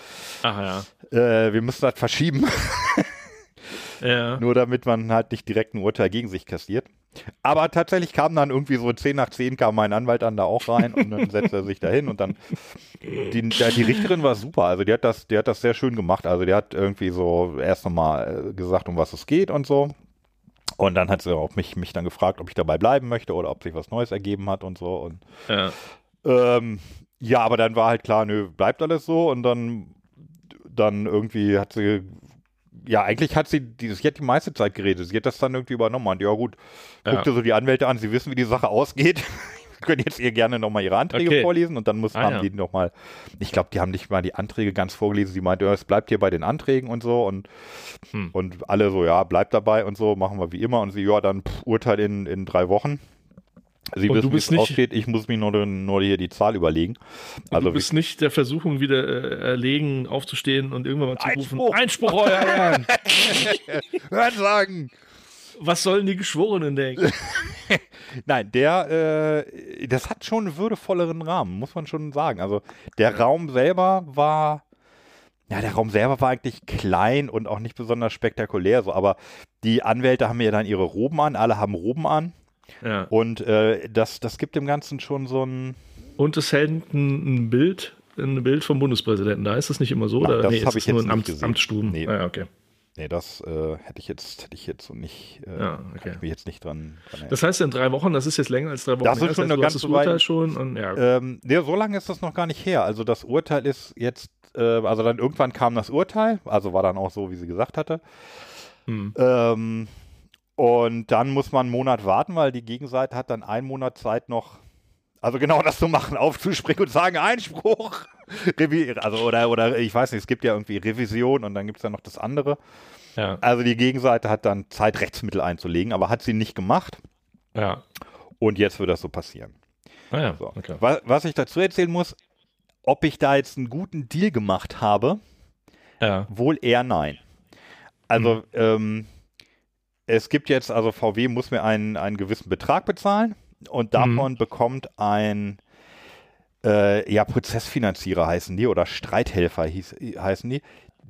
Ach, ja. äh, wir müssen das verschieben. (laughs) ja. Nur damit man halt nicht direkt ein Urteil gegen sich kassiert. Aber tatsächlich kam dann irgendwie so 10 nach 10 kam mein Anwalt dann da auch rein und dann setzte er sich da hin und dann die, die, Richterin war super, also die hat das, die hat das sehr schön gemacht. Also die hat irgendwie so erst nochmal äh, gesagt, um was es geht und so. Und dann hat sie auch mich, mich dann gefragt, ob ich dabei bleiben möchte oder ob sich was Neues ergeben hat und so. Und ja, ähm, ja aber dann war halt klar, nö, bleibt alles so. Und dann, dann irgendwie hat sie ja, eigentlich hat sie, dieses sie hat die meiste Zeit geredet. Sie hat das dann irgendwie übernommen. Und ja, gut, guckte ja. so die Anwälte an, sie wissen, wie die Sache ausgeht. (laughs) (laughs) können jetzt ihr gerne nochmal ihre Anträge okay. vorlesen und dann muss, ah, haben ja. die nochmal, ich glaube, die haben nicht mal die Anträge ganz vorgelesen. Sie meinte, es bleibt hier bei den Anträgen und so und, hm. und alle so, ja, bleibt dabei und so, machen wir wie immer und sie, ja, dann pff, Urteil in, in drei Wochen. Sie und wissen, du bist nicht, aussteht. ich muss mir nur, nur, hier die Zahl überlegen. Also du bist nicht der Versuchung wieder äh, erlegen, aufzustehen und irgendwann mal zu Einspruch. rufen. Einspruch, euer Herrn! Hören sagen! was sollen die Geschworenen denken? (laughs) Nein, der, äh, das hat schon einen würdevolleren Rahmen, muss man schon sagen. Also der Raum selber war, ja, der Raum selber war eigentlich klein und auch nicht besonders spektakulär, so, aber die Anwälte haben ja dann ihre Roben an, alle haben Roben an. Ja. Und äh, das, das gibt dem Ganzen schon so ein. Und es hält ein, ein Bild, ein Bild vom Bundespräsidenten. Da ist es nicht immer so. Ach, da, das nee, habe ich jetzt nur ein Amts, Amtsstuben. Nee. Ah, okay. Nee, das äh, hätte ich jetzt, hätte ich jetzt so nicht, äh, ja, okay. mich jetzt nicht dran, dran Das heißt, in drei Wochen, das ist jetzt länger als drei Wochen. Das ist her, schon das heißt, eine ganze Urteil schon. Und, ja. Ähm, nee, so lange ist das noch gar nicht her. Also das Urteil ist jetzt, äh, also dann irgendwann kam das Urteil, also war dann auch so, wie sie gesagt hatte. Hm. Ähm, und dann muss man einen Monat warten, weil die Gegenseite hat dann einen Monat Zeit noch also genau das zu machen, aufzuspringen und sagen Einspruch. (laughs) also oder oder ich weiß nicht, es gibt ja irgendwie Revision und dann gibt es ja noch das andere. Ja. Also die Gegenseite hat dann Zeit, Rechtsmittel einzulegen, aber hat sie nicht gemacht. Ja. Und jetzt wird das so passieren. Ah ja, so. Okay. Was, was, ich dazu erzählen muss, ob ich da jetzt einen guten Deal gemacht habe, ja. wohl eher nein. Also mhm. ähm, es gibt jetzt, also VW muss mir einen, einen gewissen Betrag bezahlen und mhm. davon mhm. bekommt ein äh, ja, Prozessfinanzierer heißen die oder Streithelfer hieß, heißen die.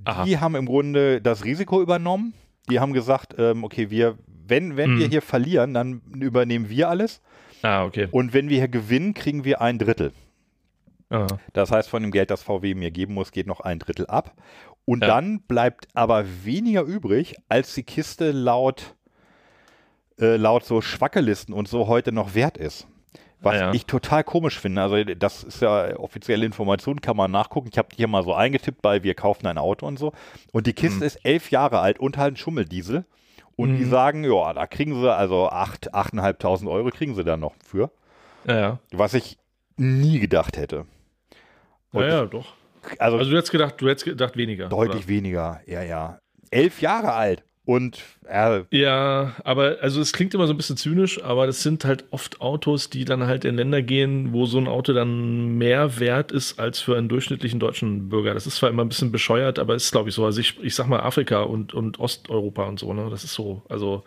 Aha. Die haben im Grunde das Risiko übernommen. Die haben gesagt, ähm, okay, wir, wenn, wenn mhm. wir hier verlieren, dann übernehmen wir alles. Ah, okay. Und wenn wir hier gewinnen, kriegen wir ein Drittel. Aha. Das heißt, von dem Geld, das VW mir geben muss, geht noch ein Drittel ab. Und ja. dann bleibt aber weniger übrig, als die Kiste laut äh, laut so Schwackelisten und so heute noch wert ist. Was ja. ich total komisch finde. Also, das ist ja offizielle Information, kann man nachgucken. Ich habe hier mal so eingetippt bei Wir kaufen ein Auto und so. Und die Kiste mhm. ist elf Jahre alt und halt ein Schummeldiesel. Und mhm. die sagen, ja, da kriegen sie also 8.000, 8.500 Euro kriegen sie da noch für. Ja, Was ich nie gedacht hätte. ja, ja, doch. Also, also, du hättest gedacht, du hättest gedacht weniger. Deutlich oder? weniger, ja, ja. Elf Jahre alt. Und äh, ja, aber also es klingt immer so ein bisschen zynisch, aber das sind halt oft Autos, die dann halt in Länder gehen, wo so ein Auto dann mehr wert ist als für einen durchschnittlichen deutschen Bürger. Das ist zwar immer ein bisschen bescheuert, aber ist glaube ich so. Also ich, ich sag mal Afrika und, und Osteuropa und so, ne? Das ist so, also.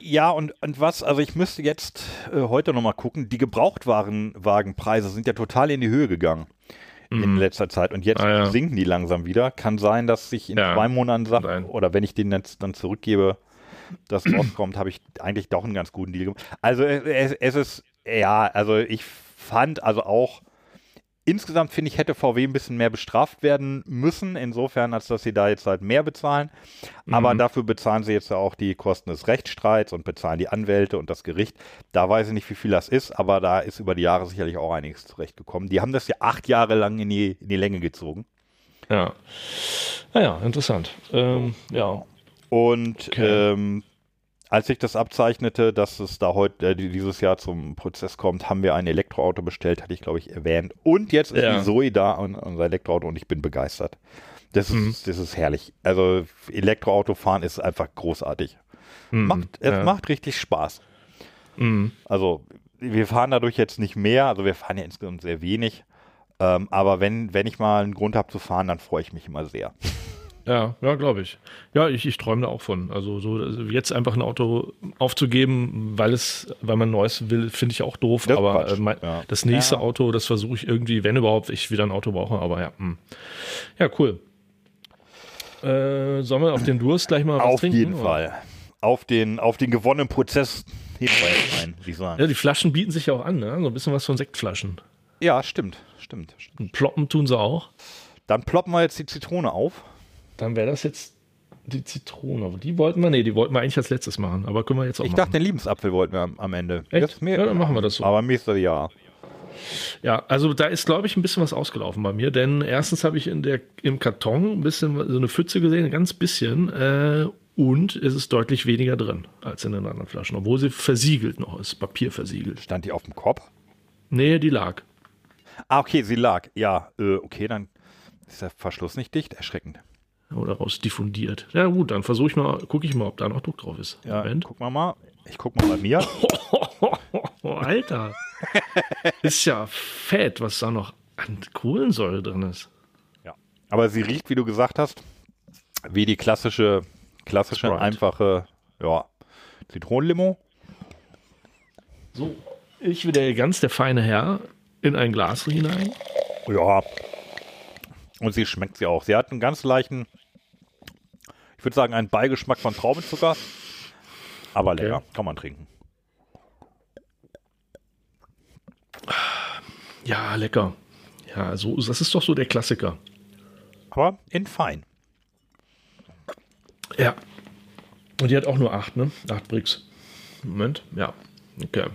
Ja, und, und was, also ich müsste jetzt äh, heute nochmal gucken, die Gebrauchtwagenpreise sind ja total in die Höhe gegangen mhm. in letzter Zeit. Und jetzt ah, ja. sinken die langsam wieder. Kann sein, dass ich in ja. zwei Monaten sage, oder wenn ich den jetzt dann zurückgebe, dass es (clears throat) rauskommt, habe ich eigentlich doch einen ganz guten Deal gemacht. Also äh, es, es ist, ja, also ich fand also auch Insgesamt finde ich, hätte VW ein bisschen mehr bestraft werden müssen, insofern, als dass sie da jetzt halt mehr bezahlen. Aber mhm. dafür bezahlen sie jetzt ja auch die Kosten des Rechtsstreits und bezahlen die Anwälte und das Gericht. Da weiß ich nicht, wie viel das ist, aber da ist über die Jahre sicherlich auch einiges zurechtgekommen. Die haben das ja acht Jahre lang in die, in die Länge gezogen. Ja. Naja, ah interessant. Ähm, ja. Und okay. ähm, als ich das abzeichnete, dass es da heute äh, dieses Jahr zum Prozess kommt, haben wir ein Elektroauto bestellt, hatte ich glaube ich erwähnt. Und jetzt ist die Zoe da und unser Elektroauto und ich bin begeistert. Das mhm. ist, das ist herrlich. Also Elektroauto fahren ist einfach großartig. Mhm. Macht, es ja. macht richtig Spaß. Mhm. Also wir fahren dadurch jetzt nicht mehr, also wir fahren ja insgesamt sehr wenig. Ähm, aber wenn, wenn ich mal einen Grund habe zu fahren, dann freue ich mich immer sehr. Ja, ja, glaube ich. Ja, ich, ich träume da auch von. Also so also jetzt einfach ein Auto aufzugeben, weil es, weil man neues will, finde ich auch doof. Das aber äh, mein, ja. das nächste ja. Auto, das versuche ich irgendwie, wenn überhaupt, ich wieder ein Auto brauche. Aber ja, mh. Hm. ja, cool. Äh, sollen wir auf den Durst gleich mal was auf trinken? Auf jeden oder? Fall. Auf den, auf den gewonnenen Prozess hinweisen, ein, würde ich sagen. Ja, die Flaschen bieten sich ja auch an, ne? So ein bisschen was von Sektflaschen. Ja, stimmt, stimmt. stimmt. ploppen tun sie auch. Dann ploppen wir jetzt die Zitrone auf. Dann wäre das jetzt die Zitrone. Aber die wollten wir, nee, die wollten wir eigentlich als letztes machen. Aber können wir jetzt auch Ich machen. dachte, den Liebensapfel wollten wir am, am Ende. Echt? Mir, ja, dann machen wir das so. Aber nächstes Jahr. Ja, also da ist, glaube ich, ein bisschen was ausgelaufen bei mir, denn erstens habe ich in der, im Karton ein bisschen so eine Pfütze gesehen, ein ganz bisschen, äh, und es ist deutlich weniger drin als in den anderen Flaschen, obwohl sie versiegelt noch ist, Papier versiegelt. Stand die auf dem Kopf? Nee, die lag. Ah, okay, sie lag. Ja, äh, okay, dann ist der Verschluss nicht dicht. Erschreckend oder raus diffundiert. Ja gut, dann versuche ich mal, gucke ich mal, ob da noch Druck drauf ist. Ja, Moment. guck mal mal. Ich guck mal bei mir. (laughs) Alter. ist ja fett, was da noch an Kohlensäure drin ist. Ja. Aber sie riecht, wie du gesagt hast, wie die klassische, klassische, Sprite. einfache, ja, Zitronenlimo. So, ich wieder ganz der feine Herr in ein Glas hinein. Ja, und sie schmeckt sie auch. Sie hat einen ganz leichten, ich würde sagen, einen Beigeschmack von Traubenzucker. Aber okay. lecker, kann man trinken. Ja, lecker. Ja, so, das ist doch so der Klassiker. Aber in fein. Ja. Und die hat auch nur acht, ne? Acht Bricks. Moment, ja. Okay.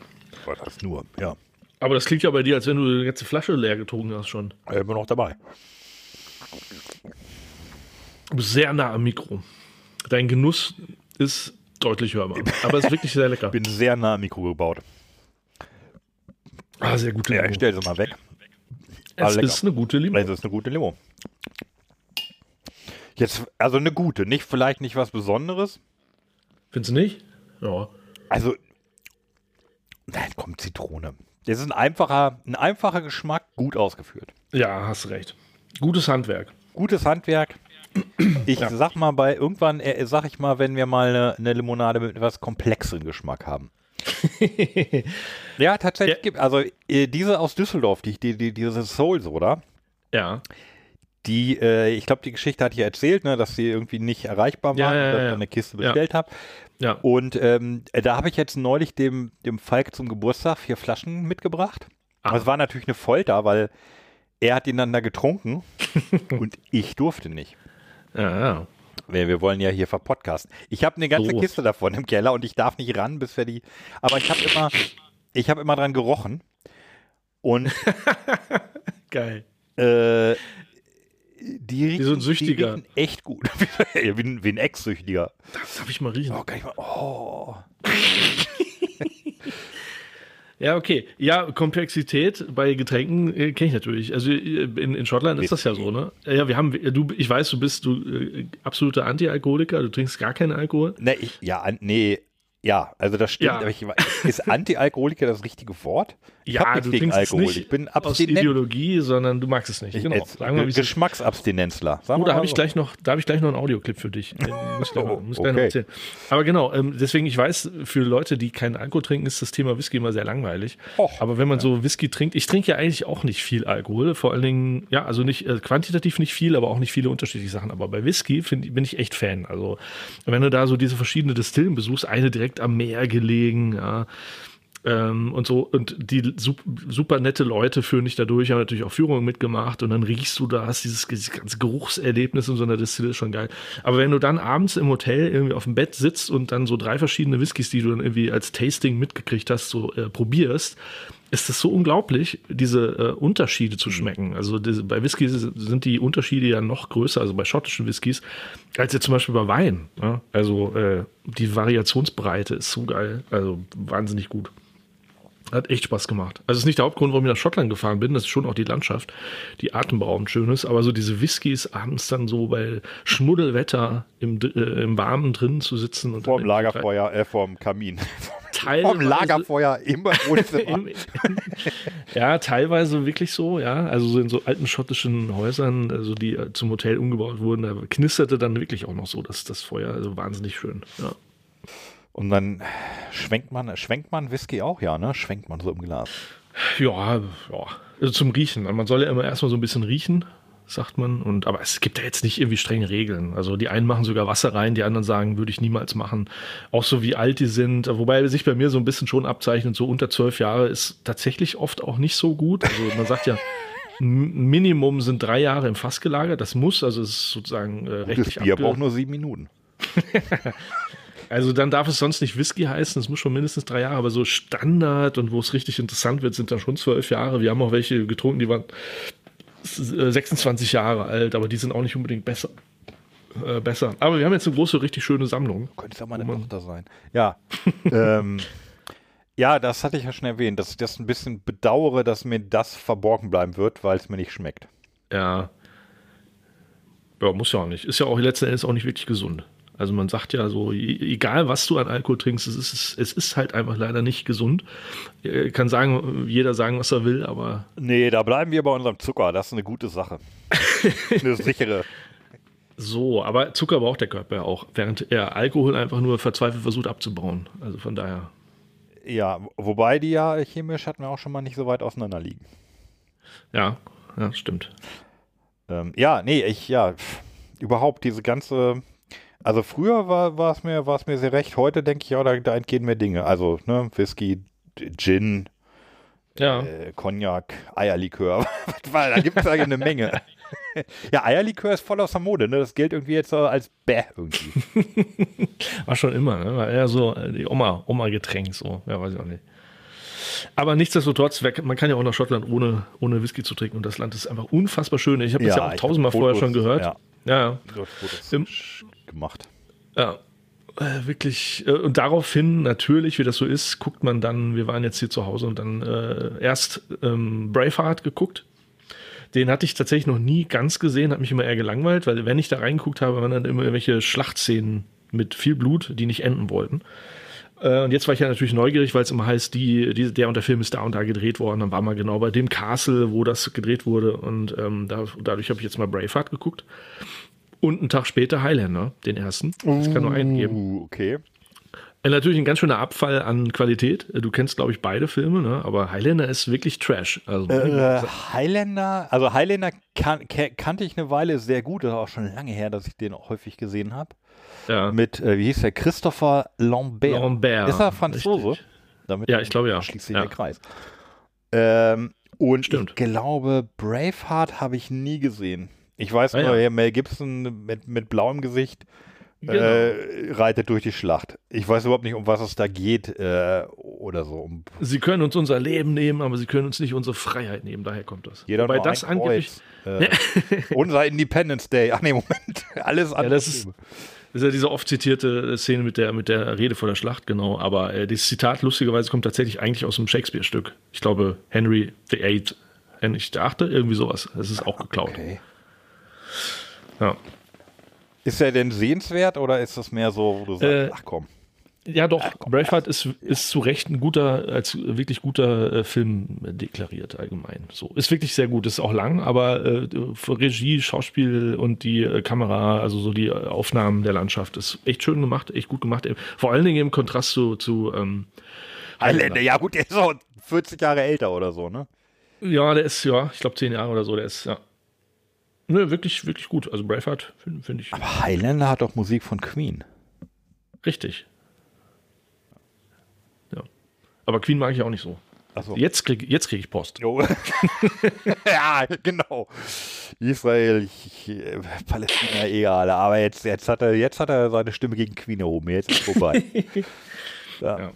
Was heißt nur, ja. Aber das klingt ja bei dir, als wenn du die ganze Flasche leer getrunken hast schon. Ja, immer noch dabei sehr nah am Mikro. Dein Genuss ist deutlich hörbar. Aber es ist wirklich sehr lecker. Ich (laughs) bin sehr nah am Mikro gebaut. Ah, sehr gut. Ja, ich stelle sie mal weg. Es ah, ist eine gute Limo. Es ist eine gute Limo. Jetzt, also eine gute, nicht vielleicht nicht was Besonderes. Findest du nicht? Ja. Also, dann kommt Zitrone. Das ist ein einfacher, ein einfacher Geschmack, gut ausgeführt. Ja, hast recht. Gutes Handwerk. Gutes Handwerk. Ich ja. sag mal bei irgendwann, äh, sag ich mal, wenn wir mal eine, eine Limonade mit etwas komplexeren Geschmack haben. (laughs) ja, tatsächlich. Ja. Also äh, diese aus Düsseldorf, die, die, die, diese Souls, oder? Ja. Die, äh, ich glaube, die Geschichte hatte ich erzählt, ne, dass sie irgendwie nicht erreichbar waren, ja, dass ich eine Kiste bestellt habe. Ja. Und ähm, äh, da habe ich jetzt neulich dem, dem Falk zum Geburtstag vier Flaschen mitgebracht. Ah. Aber Es war natürlich eine Folter, weil er hat ihn dann da getrunken (laughs) und ich durfte nicht. Ja, ja. Wir, wollen ja hier verpodcasten. Ich habe eine ganze Los. Kiste davon im Keller und ich darf nicht ran, bis wir die. Aber ich habe immer, ich habe immer dran gerochen. Und (laughs) geil. Äh, die riechen, wie so ein Süchtiger. Die riechen echt gut. (laughs) wie, ein, ein Ex-Süchtiger. Das darf ich mal riechen? Oh, kann ich mal. Oh. Ja, okay. Ja, Komplexität bei Getränken äh, kenne ich natürlich. Also äh, in, in Schottland ist das ja so, ne? Ja, wir haben, äh, du, ich weiß, du bist du äh, absoluter Anti-Alkoholiker, du trinkst gar keinen Alkohol. Nee, ich, ja, nee, ja, also das stimmt. Ja. Ich, ist Anti-Alkoholiker das richtige Wort? Ich ja, nichts gegen Alkohol. Nicht ich bin abstinent. Aus Ideologie, sondern du magst es nicht. Ich, genau. Jetzt, äh, Sagen wir, Geschmacksabstinenzler. Sagen oh, da habe ich gleich noch, da habe ich gleich noch einen Audioclip für dich. (laughs) muss ich gleich, oh, muss okay. gleich noch erzählen. Aber genau, ähm, deswegen ich weiß, für Leute, die keinen Alkohol trinken, ist das Thema Whisky immer sehr langweilig. Och, Aber wenn man ja. so Whisky trinkt, ich trinke ja eigentlich auch nicht viel Alkohol, vor allen Dingen ja, also nicht äh, quantitativ nicht viel, aber auch nicht viele unterschiedliche Sachen. Aber bei Whisky find, bin ich echt Fan. Also wenn du da so diese verschiedenen Distillen besuchst, eine direkt am Meer gelegen, ja, ähm, und so, und die super, super nette Leute führen dich dadurch, haben natürlich auch Führungen mitgemacht und dann riechst du das, dieses, dieses ganze Geruchserlebnis in so einer Distille ist schon geil. Aber wenn du dann abends im Hotel irgendwie auf dem Bett sitzt und dann so drei verschiedene Whiskys, die du dann irgendwie als Tasting mitgekriegt hast, so äh, probierst, ist es so unglaublich, diese äh, Unterschiede zu mhm. schmecken. Also diese, bei Whiskys sind die Unterschiede ja noch größer, also bei schottischen Whiskys, als jetzt zum Beispiel bei Wein. Ja? Ne? Also äh, die Variationsbreite ist so geil, also wahnsinnig gut. Hat echt Spaß gemacht. Also es ist nicht der Hauptgrund, warum ich nach Schottland gefahren bin. Das ist schon auch die Landschaft, die atemberaubend schön ist. Aber so diese Whiskys abends dann so bei Schmuddelwetter im, äh, im Warmen drin zu sitzen. Und dem Lagerfeuer, äh, vor dem Kamin. (laughs) Teilweise, dem Lagerfeuer im (laughs) Wohnzimmer. ja, teilweise wirklich so, ja. Also so in so alten schottischen Häusern, also die äh, zum Hotel umgebaut wurden, da knisterte dann wirklich auch noch so das, das Feuer. Also wahnsinnig schön, ja. Und dann schwenkt man, schwenkt man Whisky auch, ja, ne? Schwenkt man so im Glas. Ja, ja. Also zum Riechen. Man soll ja immer erstmal so ein bisschen riechen, sagt man. Und, aber es gibt ja jetzt nicht irgendwie strenge Regeln. Also die einen machen sogar Wasser rein, die anderen sagen, würde ich niemals machen. Auch so wie alt die sind. Wobei sich bei mir so ein bisschen schon abzeichnet, so unter zwölf Jahre ist tatsächlich oft auch nicht so gut. Also man sagt ja. Minimum sind drei Jahre im Fass gelagert. Das muss, also es ist sozusagen äh, rechtlich. Das Bier braucht nur sieben Minuten. (laughs) Also dann darf es sonst nicht Whisky heißen, es muss schon mindestens drei Jahre, aber so Standard und wo es richtig interessant wird, sind dann schon zwölf Jahre. Wir haben auch welche getrunken, die waren 26 äh, Jahre alt, aber die sind auch nicht unbedingt besser. Äh, besser. Aber wir haben jetzt eine große, richtig schöne Sammlung. Könnte es auch meine Tochter sein. Ja. (laughs) ähm, ja, das hatte ich ja schon erwähnt, dass ich das ein bisschen bedauere, dass mir das verborgen bleiben wird, weil es mir nicht schmeckt. Ja. Ja, muss ja auch nicht. Ist ja auch letzten Endes auch nicht wirklich gesund. Also man sagt ja so, egal was du an Alkohol trinkst, es ist, es ist halt einfach leider nicht gesund. Äh, kann sagen, jeder sagen, was er will, aber. Nee, da bleiben wir bei unserem Zucker. Das ist eine gute Sache. (laughs) eine sichere. So, aber Zucker braucht der Körper ja auch, während er Alkohol einfach nur verzweifelt versucht abzubauen. Also von daher. Ja, wobei die ja chemisch hatten wir auch schon mal nicht so weit auseinander liegen. Ja, ja, stimmt. Ähm, ja, nee, ich, ja, überhaupt diese ganze also früher war es mir, mir sehr recht, heute denke ich, ja, da, da, entgehen mir Dinge. Also, ne, Whisky, Gin, ja. äh, Cognac, Eierlikör, (laughs) da gibt es eigentlich eine Menge. ja, Eierlikör ist voll aus der Mode, ne? Das gilt irgendwie jetzt als Bäh irgendwie. (laughs) war schon immer, ne? War eher so äh, die Oma, Oma-Getränk, so, ja, weiß ich auch nicht. Aber nichtsdestotrotz, man kann ja auch nach Schottland ohne, ohne Whisky zu trinken und das Land ist einfach unfassbar schön. Ich habe das ja, ja auch tausendmal vorher schon gehört. Ja. Ja, Im, gemacht. Ja, äh, wirklich. Äh, und daraufhin, natürlich, wie das so ist, guckt man dann, wir waren jetzt hier zu Hause und dann äh, erst ähm, Braveheart geguckt. Den hatte ich tatsächlich noch nie ganz gesehen, hat mich immer eher gelangweilt, weil wenn ich da reingeguckt habe, waren dann immer irgendwelche Schlachtszenen mit viel Blut, die nicht enden wollten. Äh, und jetzt war ich ja natürlich neugierig, weil es immer heißt, die, die, der und der Film ist da und da gedreht worden. Dann war mal genau bei dem Castle, wo das gedreht wurde. Und ähm, da, dadurch habe ich jetzt mal Braveheart geguckt. Und einen Tag später Highlander, den ersten. Das kann nur einen uh, geben. Okay. Äh, natürlich ein ganz schöner Abfall an Qualität. Äh, du kennst, glaube ich, beide Filme, ne? aber Highlander ist wirklich Trash. Also, äh, ne? äh Highlander, also Highlander kan kannte ich eine Weile sehr gut. Das war auch schon lange her, dass ich den auch häufig gesehen habe. Ja. Mit, äh, wie hieß der, Christopher Lambert. Lambert. Ist er Franzose? ja, ich glaube ja. Schließt sich ja. der Kreis. Ähm, und Stimmt. ich glaube, Braveheart habe ich nie gesehen. Ich weiß nur, ah, ja. Äh, Mel Gibson mit, mit blauem Gesicht äh, genau. äh, reitet durch die Schlacht. Ich weiß überhaupt nicht, um was es da geht äh, oder so. Um sie können uns unser Leben nehmen, aber sie können uns nicht unsere Freiheit nehmen. Daher kommt das. Jeder Wobei das angeblich. (laughs) Äh, unser Independence Day. Ach nee, Moment. (laughs) Alles andere. Ja, das ist ja diese oft zitierte Szene mit der, mit der Rede vor der Schlacht, genau. Aber äh, dieses Zitat, lustigerweise, kommt tatsächlich eigentlich aus einem Shakespeare-Stück. Ich glaube, Henry VIII, Henry VIII, irgendwie sowas. Das ist auch geklaut. Okay. Ja. Ist er denn sehenswert oder ist das mehr so, wo du sagst, äh, ach komm. Ja, doch, ach, komm, Braveheart ist, ist zu Recht ein guter, als wirklich guter äh, Film deklariert allgemein. So. Ist wirklich sehr gut, ist auch lang, aber äh, Regie, Schauspiel und die äh, Kamera, also so die Aufnahmen der Landschaft, ist echt schön gemacht, echt gut gemacht. Vor allen Dingen im Kontrast zu, zu ähm, Highlander. Ja, gut, der ist auch 40 Jahre älter oder so, ne? Ja, der ist, ja, ich glaube 10 Jahre oder so, der ist, ja. Nö, ne, wirklich, wirklich gut. Also Braveheart finde find ich. Aber Highlander hat doch Musik von Queen. Richtig. Ja. Aber Queen mag ich auch nicht so. So. Jetzt kriege jetzt krieg ich Post. (laughs) ja, genau. Israel, äh, Palästina, egal. Aber jetzt, jetzt, hat er, jetzt hat er seine Stimme gegen Queen erhoben. Jetzt ist es vorbei. (laughs) ja. Ja.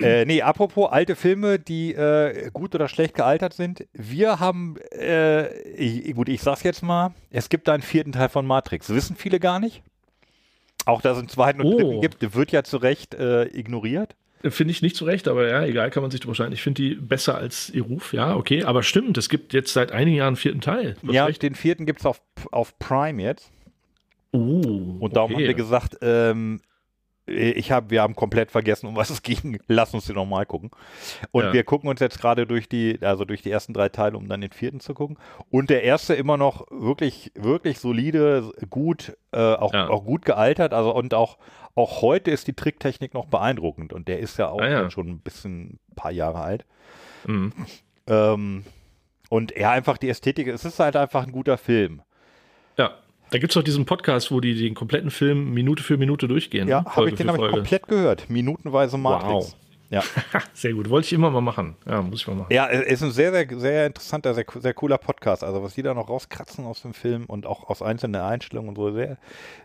Äh, nee, apropos alte Filme, die äh, gut oder schlecht gealtert sind. Wir haben, äh, gut, ich sag's jetzt mal, es gibt da einen vierten Teil von Matrix. Wissen viele gar nicht. Auch dass es einen zweiten und oh. dritten gibt, wird ja zu Recht äh, ignoriert. Äh, finde ich nicht zu Recht, aber ja, egal, kann man sich wahrscheinlich. Ich finde die besser als ihr Ruf, ja, okay. Aber stimmt, es gibt jetzt seit einigen Jahren einen vierten Teil. Ja, recht. den vierten gibt es auf, auf Prime jetzt. Oh, und darum okay. haben wir gesagt, ähm, äh, ich habe, wir haben komplett vergessen, um was es ging. (laughs) Lass uns den nochmal gucken. Und ja. wir gucken uns jetzt gerade durch die, also durch die ersten drei Teile, um dann den vierten zu gucken. Und der erste immer noch wirklich, wirklich solide, gut, äh, auch, ja. auch gut gealtert. Also und auch, auch heute ist die Tricktechnik noch beeindruckend. Und der ist ja auch ah, ja. schon ein bisschen, ein paar Jahre alt. Mhm. Ähm, und ja, einfach die Ästhetik, es ist halt einfach ein guter Film. Ja. Da gibt es doch diesen Podcast, wo die den kompletten Film Minute für Minute durchgehen. Ja, habe ich den ich komplett gehört. Minutenweise Matrix. Wow. Ja. (laughs) sehr gut. Wollte ich immer mal machen. Ja, muss ich mal machen. Ja, ist ein sehr, sehr, sehr interessanter, sehr, sehr cooler Podcast. Also, was die da noch rauskratzen aus dem Film und auch aus einzelnen Einstellungen und so. Sehr,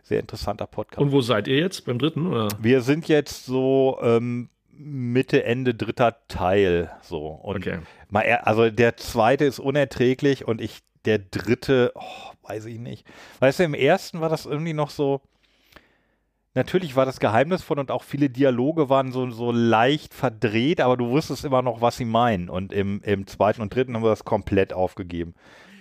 sehr interessanter Podcast. Und wo seid ihr jetzt? Beim dritten? Oder? Wir sind jetzt so ähm, Mitte, Ende dritter Teil. So. Und okay. Mal, also, der zweite ist unerträglich und ich der dritte, oh, weiß ich nicht. Weißt du, im ersten war das irgendwie noch so, natürlich war das geheimnisvoll und auch viele Dialoge waren so, so leicht verdreht, aber du wusstest immer noch, was sie meinen. Und im, im zweiten und dritten haben wir das komplett aufgegeben.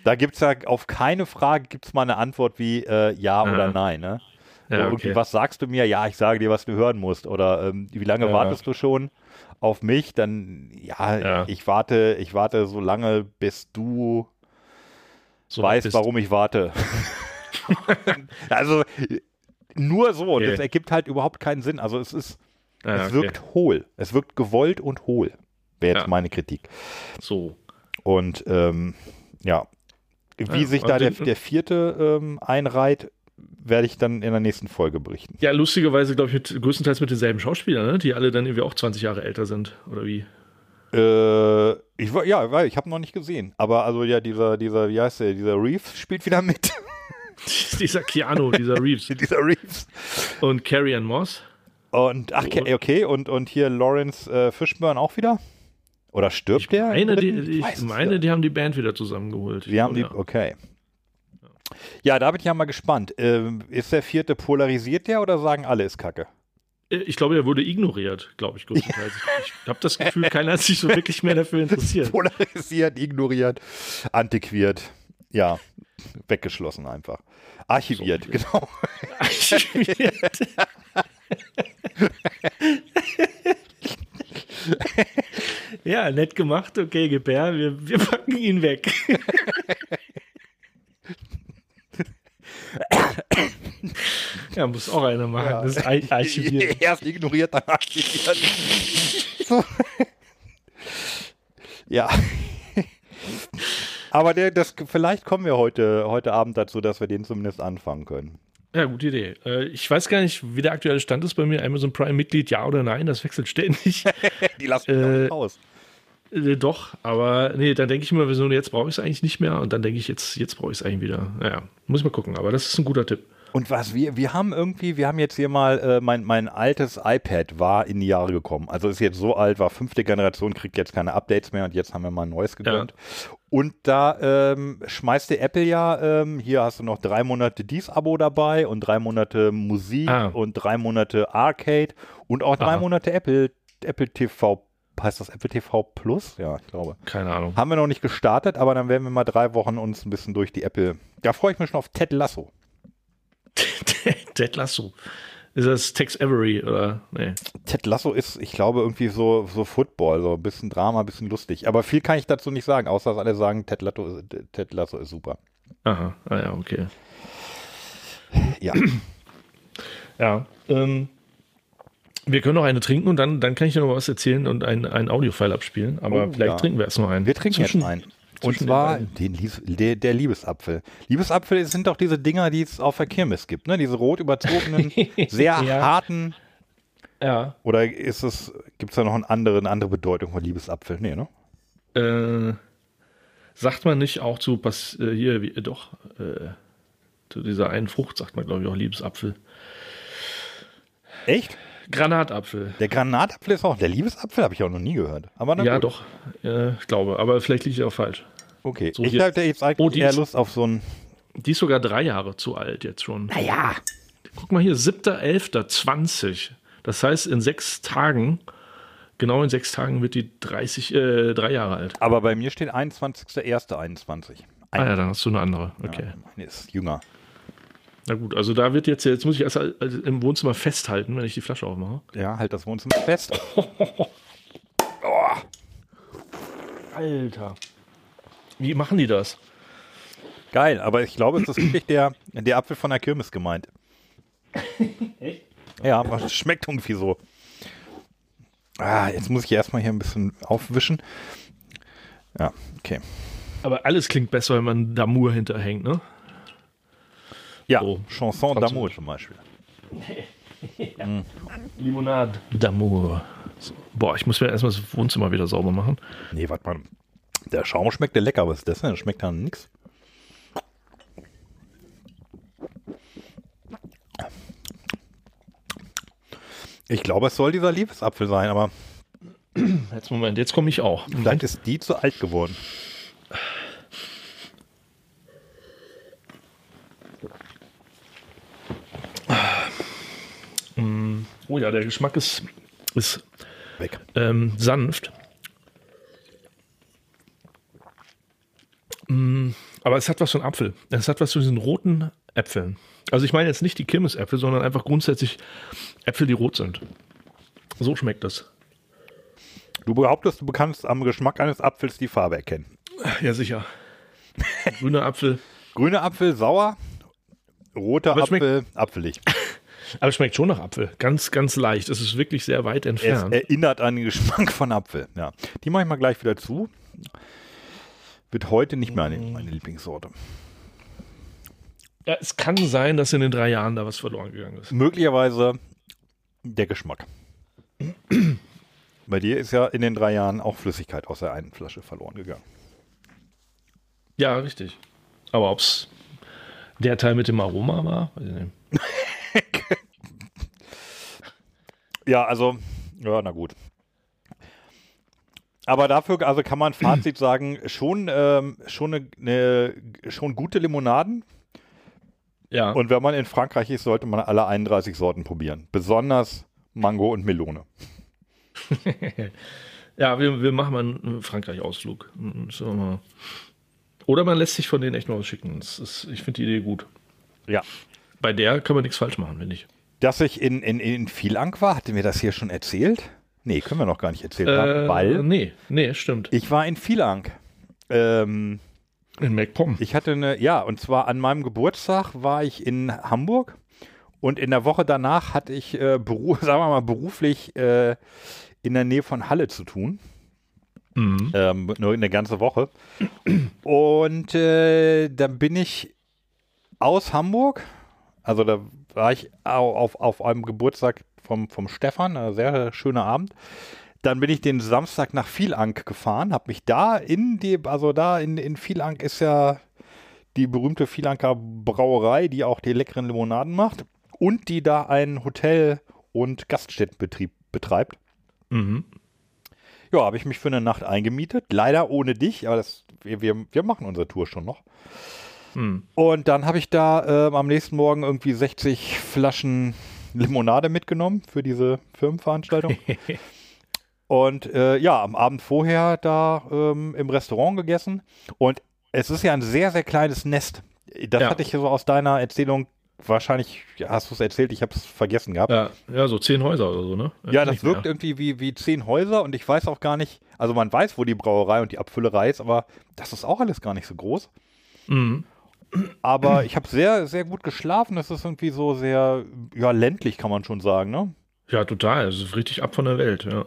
Da gibt es ja auf keine Frage gibt's mal eine Antwort wie äh, ja Aha. oder nein. Ne? Ja, okay. Irgendwie, was sagst du mir? Ja, ich sage dir, was du hören musst. Oder ähm, wie lange ja. wartest du schon auf mich? Dann, ja, ja, ich warte, ich warte so lange, bis du so weiß, bist. warum ich warte. (laughs) also nur so, okay. das ergibt halt überhaupt keinen Sinn. Also es ist, ah, es okay. wirkt hohl. Es wirkt gewollt und hohl, wäre jetzt ja. meine Kritik. So. Und ähm, ja, wie ja, sich da der, der vierte ähm, einreiht, werde ich dann in der nächsten Folge berichten. Ja, lustigerweise, glaube ich, mit, größtenteils mit denselben Schauspielern, ne? die alle dann irgendwie auch 20 Jahre älter sind, oder wie? Äh, ich war, ja, ich habe noch nicht gesehen. Aber also ja, dieser, dieser, wie heißt der, dieser Reeves spielt wieder mit. (laughs) dieser Keanu, dieser Reeves. (laughs) dieser Reeves. Und Carrie Ann Moss. Und ach, okay, und, und hier Lawrence äh, Fishburne auch wieder? Oder stirbt ich der? die, ich Weiß meine, die haben die Band wieder zusammengeholt. Die haben die, okay. Ja, da bin ich ja mal gespannt. Ähm, ist der vierte polarisiert der oder sagen alle ist Kacke? Äh, ich glaube, er wurde ignoriert, glaube ich, größtenteils. (laughs) ich habe das Gefühl, keiner hat sich so wirklich mehr dafür interessiert. (laughs) Polarisiert, ignoriert, antiquiert, ja, weggeschlossen einfach. Archiviert, so genau. Archiviert. (laughs) ja, nett gemacht. Okay, Gebär, wir, wir packen ihn weg. (laughs) Ja, muss auch einer machen. Ja. Das ist archiviert. (laughs) Erst ignoriert, dann archiviert. so. (laughs) ja. Aber der, das, vielleicht kommen wir heute, heute Abend dazu, dass wir den zumindest anfangen können. Ja, gute Idee. Äh, ich weiß gar nicht, wie der aktuelle Stand ist bei mir. Amazon Prime-Mitglied, ja oder nein, das wechselt ständig. Die lassen mich äh, raus. Äh, doch, aber nee, dann denke ich immer, jetzt brauche ich es eigentlich nicht mehr und dann denke ich, jetzt, jetzt brauche ich es eigentlich wieder. Naja, muss ich mal gucken, aber das ist ein guter Tipp. Und was wir, wir haben irgendwie, wir haben jetzt hier mal, äh, mein, mein altes iPad war in die Jahre gekommen. Also ist jetzt so alt, war fünfte Generation, kriegt jetzt keine Updates mehr und jetzt haben wir mal ein neues gegönnt. Ja. Und da ähm, schmeißte Apple ja, ähm, hier hast du noch drei Monate dies Abo dabei und drei Monate Musik ah. und drei Monate Arcade und auch drei Aha. Monate Apple, Apple TV heißt das Apple TV Plus? Ja, ich glaube. Keine Ahnung. Haben wir noch nicht gestartet, aber dann werden wir mal drei Wochen uns ein bisschen durch die Apple. Da freue ich mich schon auf Ted Lasso. (laughs) Ted Lasso. Ist das Tex Avery oder? Nee. Ted Lasso ist, ich glaube, irgendwie so, so Football, so ein bisschen Drama, ein bisschen lustig. Aber viel kann ich dazu nicht sagen, außer dass alle sagen, Ted, Lasso, Ted Lasso ist super. Aha, ah ja, okay. Ja. (clears throat) ja, ähm, wir können noch eine trinken und dann, dann kann ich dir noch was erzählen und einen Audio-File abspielen. Aber oh, vielleicht ja. trinken wir erst noch einen. Wir trinken Zwischen, jetzt einen und zwar den, der, der, Liebesapfel. Liebesapfel sind doch diese Dinger, die es auf der Kirmes gibt, ne? Diese rot überzogenen, (laughs) sehr ja. harten. Ja. Oder ist es, gibt es da noch eine andere, eine andere Bedeutung von Liebesapfel? Nee, ne? Äh, sagt man nicht auch zu, Pas äh, hier, wie, äh, doch, äh, zu dieser einen Frucht sagt man, glaube ich, auch Liebesapfel. Echt? Granatapfel. Der Granatapfel ist auch der Liebesapfel, habe ich auch noch nie gehört. Aber ja, gut. doch, ich glaube. Aber vielleicht liege ich auch falsch. Okay, so ich jetzt. hatte jetzt eigentlich oh, eher ist, Lust auf so ein. Die ist sogar drei Jahre zu alt jetzt schon. Naja. Guck mal hier, 7.11.20. Das heißt, in sechs Tagen, genau in sechs Tagen wird die 30, äh, drei Jahre alt. Aber bei mir steht 21.01.21. 21. Ah ja, dann hast du eine andere. Okay. Ja, meine ist jünger. Na gut, also da wird jetzt, jetzt muss ich erst halt, also im Wohnzimmer festhalten, wenn ich die Flasche aufmache. Ja, halt das Wohnzimmer fest. (laughs) oh. Alter. Wie machen die das? Geil, aber ich glaube, es ist wirklich der, der Apfel von der Kirmes gemeint. (laughs) Echt? Ja, aber schmeckt irgendwie so. Ah, jetzt muss ich erstmal hier ein bisschen aufwischen. Ja, okay. Aber alles klingt besser, wenn man Damour hinterhängt, ne? Ja, so, Chanson d'amour zum Beispiel. (laughs) ja. mm. Limonade d'amour. Boah, ich muss mir erstmal das Wohnzimmer wieder sauber machen. Nee, warte mal. Der Schaum schmeckt ja lecker, was ist das denn? Das schmeckt dann nix. Ich glaube, es soll dieser Liebesapfel sein, aber. Jetzt Moment, jetzt komme ich auch. Moment. Vielleicht ist die zu alt geworden. Mm. Oh ja, der Geschmack ist, ist Weg. Ähm, sanft. Mm, aber es hat was von Apfel. Es hat was von diesen roten Äpfeln. Also ich meine jetzt nicht die Kirmesäpfel, sondern einfach grundsätzlich Äpfel, die rot sind. So schmeckt das. Du behauptest, du kannst am Geschmack eines Apfels die Farbe erkennen. Ja, sicher. Grüner Apfel. Grüner Apfel, sauer. Roter Aber Apfel, apfelig. Aber es schmeckt schon nach Apfel. Ganz, ganz leicht. Es ist wirklich sehr weit entfernt. Es erinnert an den Geschmack von Apfel. Ja. Die mache ich mal gleich wieder zu. Wird heute nicht mehr eine, mhm. meine Lieblingssorte. Ja, es kann sein, dass in den drei Jahren da was verloren gegangen ist. Möglicherweise der Geschmack. Bei dir ist ja in den drei Jahren auch Flüssigkeit aus der einen Flasche verloren gegangen. Ja, richtig. Aber ob es der Teil mit dem Aroma war, weiß ich nicht. (laughs) ja, also, ja, na gut aber dafür, also kann man Fazit sagen, schon, ähm, schon, eine, eine, schon gute Limonaden. Ja. Und wenn man in Frankreich ist, sollte man alle 31 Sorten probieren. Besonders Mango und Melone. (laughs) ja, wir, wir machen mal einen Frankreich-Ausflug. Mhm, Oder man lässt sich von denen echt mal was schicken. Ist, ich finde die Idee gut. Ja. Bei der kann man nichts falsch machen, finde ich. Dass ich in, in, in Vielang war, hatte mir das hier schon erzählt? Nee, können wir noch gar nicht erzählen, äh, weil. Nee, nee, stimmt. Ich war in Vielang. Ähm, in MacPom. Ich hatte eine, ja, und zwar an meinem Geburtstag war ich in Hamburg und in der Woche danach hatte ich, äh, Beruf, (laughs) sagen wir mal, beruflich äh, in der Nähe von Halle zu tun. Mhm. Ähm, nur eine ganze Woche. Und äh, dann bin ich aus Hamburg, also da war ich auf, auf einem Geburtstag vom, vom Stefan, ein äh, sehr schöner Abend. Dann bin ich den Samstag nach Vielank gefahren, habe mich da in die, also da in, in Vielank ist ja die berühmte Vielanker Brauerei, die auch die leckeren Limonaden macht und die da einen Hotel- und Gaststättenbetrieb betreibt. Mhm. Ja, habe ich mich für eine Nacht eingemietet. Leider ohne dich, aber das, wir, wir, wir machen unsere Tour schon noch. Mhm. Und dann habe ich da äh, am nächsten Morgen irgendwie 60 Flaschen Limonade mitgenommen für diese Firmenveranstaltung. (laughs) und äh, ja, am Abend vorher da ähm, im Restaurant gegessen. Und es ist ja ein sehr, sehr kleines Nest. Das ja. hatte ich so aus deiner Erzählung wahrscheinlich, ja, hast du es erzählt, ich habe es vergessen gehabt. Ja, ja, so zehn Häuser oder so, ne? Ja, das wirkt mehr. irgendwie wie, wie zehn Häuser und ich weiß auch gar nicht, also man weiß, wo die Brauerei und die Abfüllerei ist, aber das ist auch alles gar nicht so groß. Mhm. Aber ich habe sehr, sehr gut geschlafen. Das ist irgendwie so sehr, ja, ländlich kann man schon sagen, ne? Ja, total. Es ist richtig ab von der Welt, ja.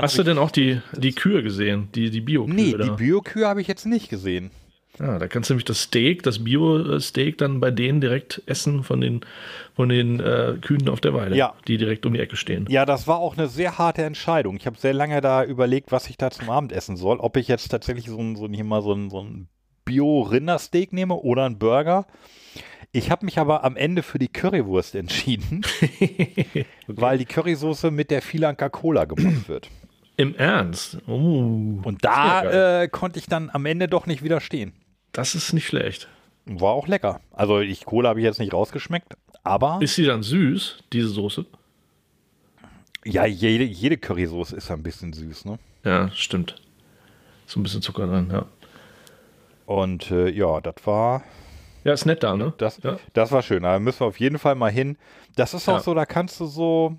Hast du denn auch die, die Kühe gesehen? Die, die Bio-Kühe? Nee, da? die Bio-Kühe habe ich jetzt nicht gesehen. Ja, ah, da kannst du nämlich das Steak, das Bio-Steak dann bei denen direkt essen von den, von den äh, Kühen auf der Weide, ja. die direkt um die Ecke stehen. Ja, das war auch eine sehr harte Entscheidung. Ich habe sehr lange da überlegt, was ich da zum Abend essen soll. Ob ich jetzt tatsächlich so ein, so ein, hier mal so ein, so ein Bio-Rindersteak nehme oder einen Burger. Ich habe mich aber am Ende für die Currywurst entschieden, okay. (laughs) (laughs) weil die Currysoße mit der Sri Cola gemacht wird. Im Ernst? Oh, Und da äh, konnte ich dann am Ende doch nicht widerstehen. Das ist nicht schlecht. War auch lecker. Also ich Cola habe ich jetzt nicht rausgeschmeckt, aber. Ist sie dann süß, diese Soße? Ja, jede, jede Currysoße ist ein bisschen süß, ne? Ja, stimmt. So ein bisschen Zucker dran, ja. Und äh, ja, das war. Ja, ist nett da, ne? Das, ja. das war schön. Da müssen wir auf jeden Fall mal hin. Das ist auch ja. so, da kannst du so.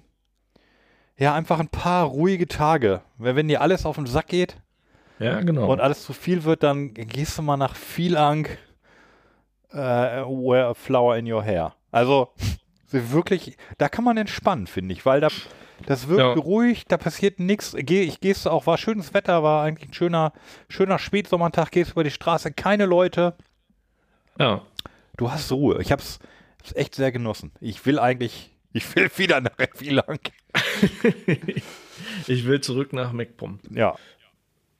Ja, einfach ein paar ruhige Tage. Wenn dir alles auf den Sack geht. Ja, genau. Und alles zu viel wird, dann gehst du mal nach Vielang. Äh, wear a flower in your hair. Also (laughs) wirklich, da kann man entspannen, finde ich, weil da das wirkt ja. ruhig, da passiert nichts. Ich gehst auch, war schönes Wetter, war eigentlich ein schöner, schöner Spätsommertag, gehst über die Straße, keine Leute. Ja. Du hast Ruhe. Ich hab's, hab's echt sehr genossen. Ich will eigentlich, (laughs) ich will wieder nach Effilang. ich will zurück nach MacPom. Ja.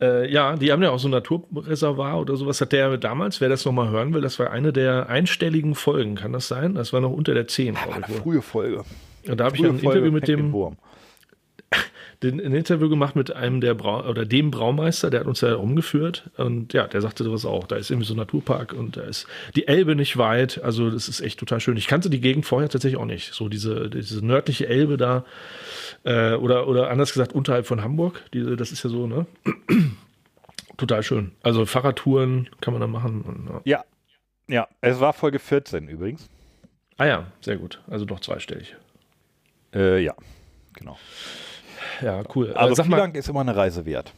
Äh, ja, die haben ja auch so ein Naturreservat oder sowas. Hat der damals, wer das nochmal hören will, das war eine der einstelligen Folgen, kann das sein? Das war noch unter der 10. Ja, eine frühe Folge. Und da habe ich ein Interview mit dem ein Interview gemacht mit einem der Brau oder dem Braumeister, der hat uns ja rumgeführt und ja, der sagte sowas auch. Da ist irgendwie so ein Naturpark und da ist die Elbe nicht weit. Also das ist echt total schön. Ich kannte die Gegend vorher tatsächlich auch nicht. So diese, diese nördliche Elbe da äh, oder, oder anders gesagt unterhalb von Hamburg. Diese, das ist ja so, ne? (clears throat) total schön. Also Fahrradtouren kann man da machen. Und, ja. ja. ja, es war Folge 14 übrigens. Ah ja, sehr gut. Also doch zweistellig. Äh, ja, genau ja, cool. Also Sag vielen mal, Dank ist immer eine Reise wert.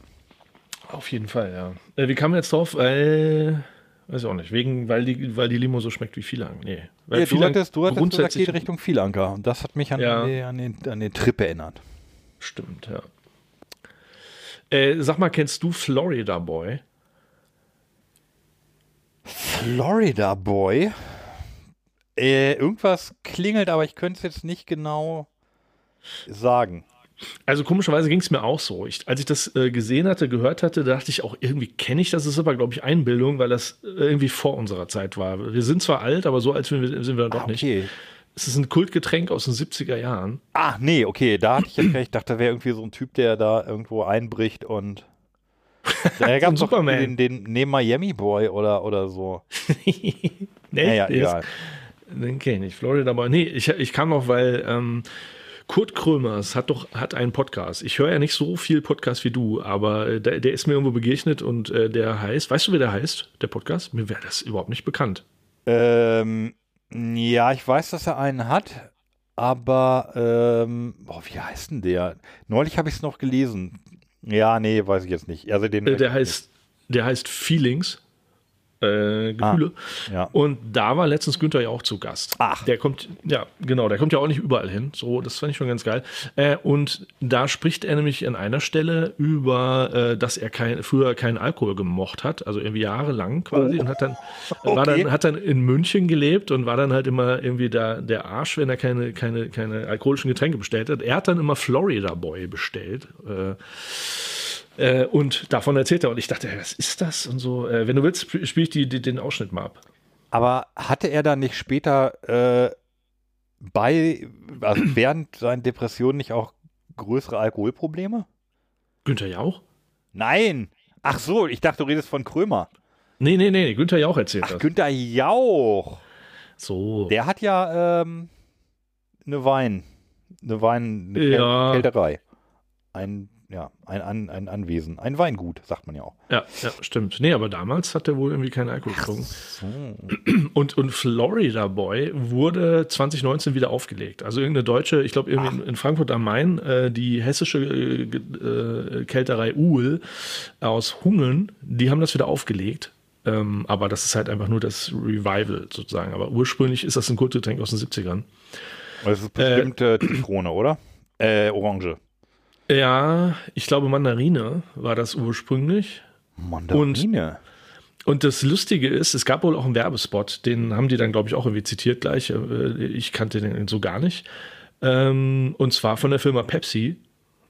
Auf jeden Fall, ja. Äh, wie kam jetzt drauf? Weil, weiß ich auch nicht, wegen, weil die, weil die Limo so schmeckt wie Vielang. Nee. Weil ja, Vielang du hattest, du hattest grundsätzlich Richtung Vielanker und das hat mich an, ja. die, an, den, an den Trip erinnert. Stimmt, ja. Äh, sag mal, kennst du Florida Boy? Florida Boy? Äh, irgendwas klingelt, aber ich könnte es jetzt nicht genau sagen. Also komischerweise ging es mir auch so. Ich, als ich das äh, gesehen hatte, gehört hatte, dachte ich auch, irgendwie kenne ich das. Das ist aber, glaube ich, Einbildung, weil das äh, irgendwie vor unserer Zeit war. Wir sind zwar alt, aber so alt sind wir, sind wir doch ah, okay. nicht. Es ist ein Kultgetränk aus den 70er Jahren. Ah, nee, okay, da hatte ich jetzt recht. Ich dachte, da wäre irgendwie so ein Typ, der da irgendwo einbricht und. (laughs) Da gab es Den, den, den Miami Boy oder, oder so. nee, (laughs) naja, egal. den kenne ich. Florida Boy. Nee, ich, ich kam noch, weil. Ähm, Kurt Krömers hat doch hat einen Podcast. Ich höre ja nicht so viel Podcast wie du, aber äh, der, der ist mir irgendwo begegnet und äh, der heißt, weißt du, wie der heißt, der Podcast? Mir wäre das überhaupt nicht bekannt. Ähm, ja, ich weiß, dass er einen hat, aber ähm, boah, wie heißt denn der? Neulich habe ich es noch gelesen. Ja, nee, weiß ich jetzt nicht. Also den äh, der heißt, nicht. der heißt Feelings äh, Gefühle. Ah, ja. Und da war letztens Günther ja auch zu Gast. Ach. Der kommt, ja, genau, der kommt ja auch nicht überall hin. So, das fand ich schon ganz geil. Äh, und da spricht er nämlich an einer Stelle über, äh, dass er kein, früher keinen Alkohol gemocht hat, also irgendwie jahrelang quasi oh. und hat dann, okay. Oh. war dann, hat dann in München gelebt und war dann halt immer irgendwie da, der Arsch, wenn er keine, keine, keine alkoholischen Getränke bestellt hat. Er hat dann immer Florida Boy bestellt. Äh, äh, und davon erzählt er. Und ich dachte, was ist das? Und so, äh, wenn du willst, spiele ich die, die, den Ausschnitt mal ab. Aber hatte er dann nicht später äh, bei, also (clears throat) während seinen Depressionen nicht auch größere Alkoholprobleme? Günther Jauch? Nein! Ach so, ich dachte, du redest von Krömer. Nee, nee, nee, Günther Jauch erzählt Ach, das. Günther Jauch! So. Der hat ja ähm, eine Wein, eine Wein, eine ja. Kälterei. Ein ja, ein, ein, ein Anwesen, ein Weingut, sagt man ja auch. Ja, ja, stimmt. Nee, aber damals hat er wohl irgendwie keinen Alkohol getrunken. So. (clears throat) Und, und Florida Boy wurde 2019 wieder aufgelegt. Also irgendeine deutsche, ich glaube irgendwie Ach. in Frankfurt am Main, äh, die hessische äh, äh, Kälterei Uhl aus Hungen, die haben das wieder aufgelegt. Ähm, aber das ist halt einfach nur das Revival sozusagen. Aber ursprünglich ist das ein Kultgetränk aus den 70ern. Das ist bestimmt äh, äh, Zitrone, oder? Äh, Orange. Ja, ich glaube Mandarine war das ursprünglich. Mandarine? Und, und das Lustige ist, es gab wohl auch einen Werbespot, den haben die dann, glaube ich, auch irgendwie zitiert gleich. Äh, ich kannte den so gar nicht. Ähm, und zwar von der Firma Pepsi.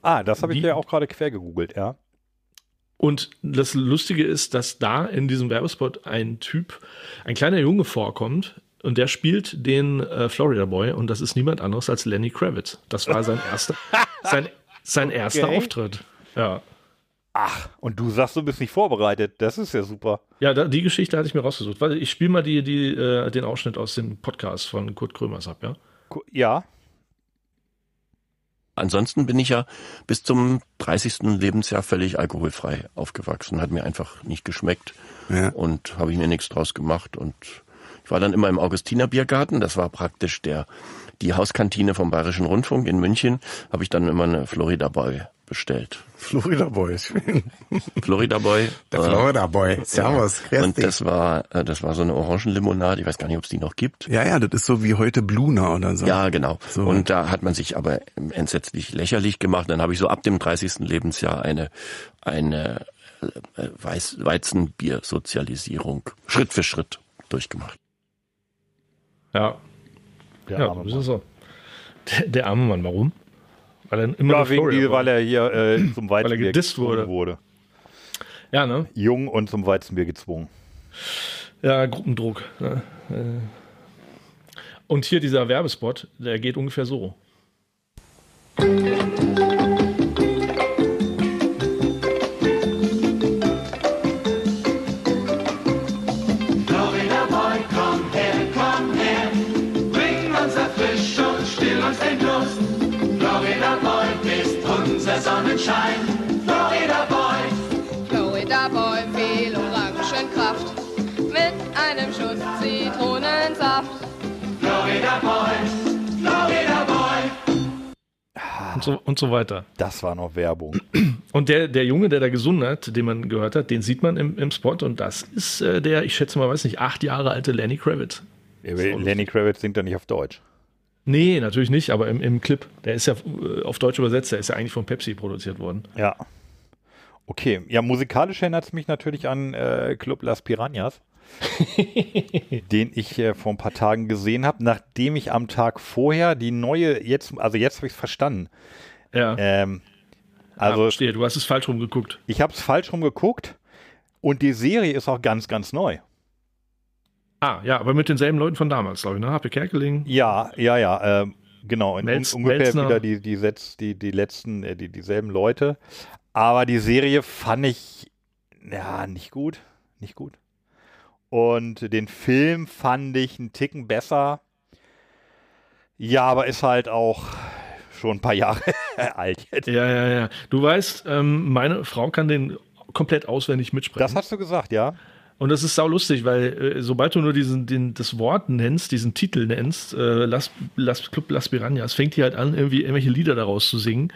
Ah, das habe ich ja auch gerade quer gegoogelt, ja. Und das Lustige ist, dass da in diesem Werbespot ein Typ, ein kleiner Junge vorkommt und der spielt den äh, Florida Boy und das ist niemand anderes als Lenny Kravitz. Das war sein (laughs) erster, sein sein okay. erster Auftritt. Ja. Ach, und du sagst, du bist nicht vorbereitet. Das ist ja super. Ja, da, die Geschichte hatte ich mir rausgesucht. Weil ich spiele mal die, die, äh, den Ausschnitt aus dem Podcast von Kurt Krömers ab, ja? Ja. Ansonsten bin ich ja bis zum 30. Lebensjahr völlig alkoholfrei aufgewachsen. Hat mir einfach nicht geschmeckt ja. und habe ich mir nichts draus gemacht. Und ich war dann immer im Augustiner Biergarten. Das war praktisch der die Hauskantine vom Bayerischen Rundfunk in München habe ich dann immer eine Florida Boy bestellt. Florida Boy, schön. Florida Boy. Der Florida äh, Boy. Servus. Ja. Und das war, äh, das war so eine Orangenlimonade. Ich weiß gar nicht, ob es die noch gibt. Ja, ja, das ist so wie heute Bluna oder so. Ja, genau. So. Und da hat man sich aber entsetzlich lächerlich gemacht. Dann habe ich so ab dem 30. Lebensjahr eine, eine äh, Weiß, Weizenbiersozialisierung Schritt für Schritt durchgemacht. Ja, der ja, arme Mann. So. Der, der, arme Mann, warum? Weil er immer ja, wegen die, weil er hier äh, (clears throat) zum Weizenbier gedisst wurde. wurde. Ja, ne? Jung und zum Weizenbier gezwungen. Ja, Gruppendruck. Ne? Äh. Und hier dieser Werbespot, der geht ungefähr so. Sonnenschein. Florida Boy. Florida Boy, viel Orangenkraft. Mit einem Schuss Zitronensaft. Florida Boy. und so, und so weiter. Das war noch Werbung. Und der, der Junge, der da gesungen hat, den man gehört hat, den sieht man im, im Spot. Und das ist äh, der, ich schätze mal, weiß nicht, acht Jahre alte Lenny Kravitz. Ja, Lenny Kravitz singt doch nicht auf Deutsch. Nee, natürlich nicht, aber im, im Clip. Der ist ja äh, auf Deutsch übersetzt, der ist ja eigentlich von Pepsi produziert worden. Ja. Okay, ja, musikalisch erinnert es mich natürlich an äh, Club Las Piranhas, (laughs) den ich äh, vor ein paar Tagen gesehen habe, nachdem ich am Tag vorher die neue, jetzt, also jetzt habe ich es verstanden. Ja. Ähm, also, ja, verstehe, du hast es falsch rumgeguckt. Ich habe es falsch rumgeguckt und die Serie ist auch ganz, ganz neu. Ah, ja, aber mit denselben Leuten von damals, glaube ich, ne? HP Kerkeling. Ja, ja, ja. Ähm, genau, Melz, ungefähr Melzner. wieder die, die, Setz, die, die letzten, äh, die, dieselben Leute. Aber die Serie fand ich ja nicht gut. Nicht gut. Und den Film fand ich einen Ticken besser. Ja, aber ist halt auch schon ein paar Jahre (laughs) alt jetzt. Ja, ja, ja. Du weißt, ähm, meine Frau kann den komplett auswendig mitsprechen. Das hast du gesagt, ja. Und das ist sau lustig, weil äh, sobald du nur diesen, den, das Wort nennst, diesen Titel nennst, äh, Las, Las, Club Las Piranhas, fängt die halt an, irgendwie irgendwelche Lieder daraus zu singen,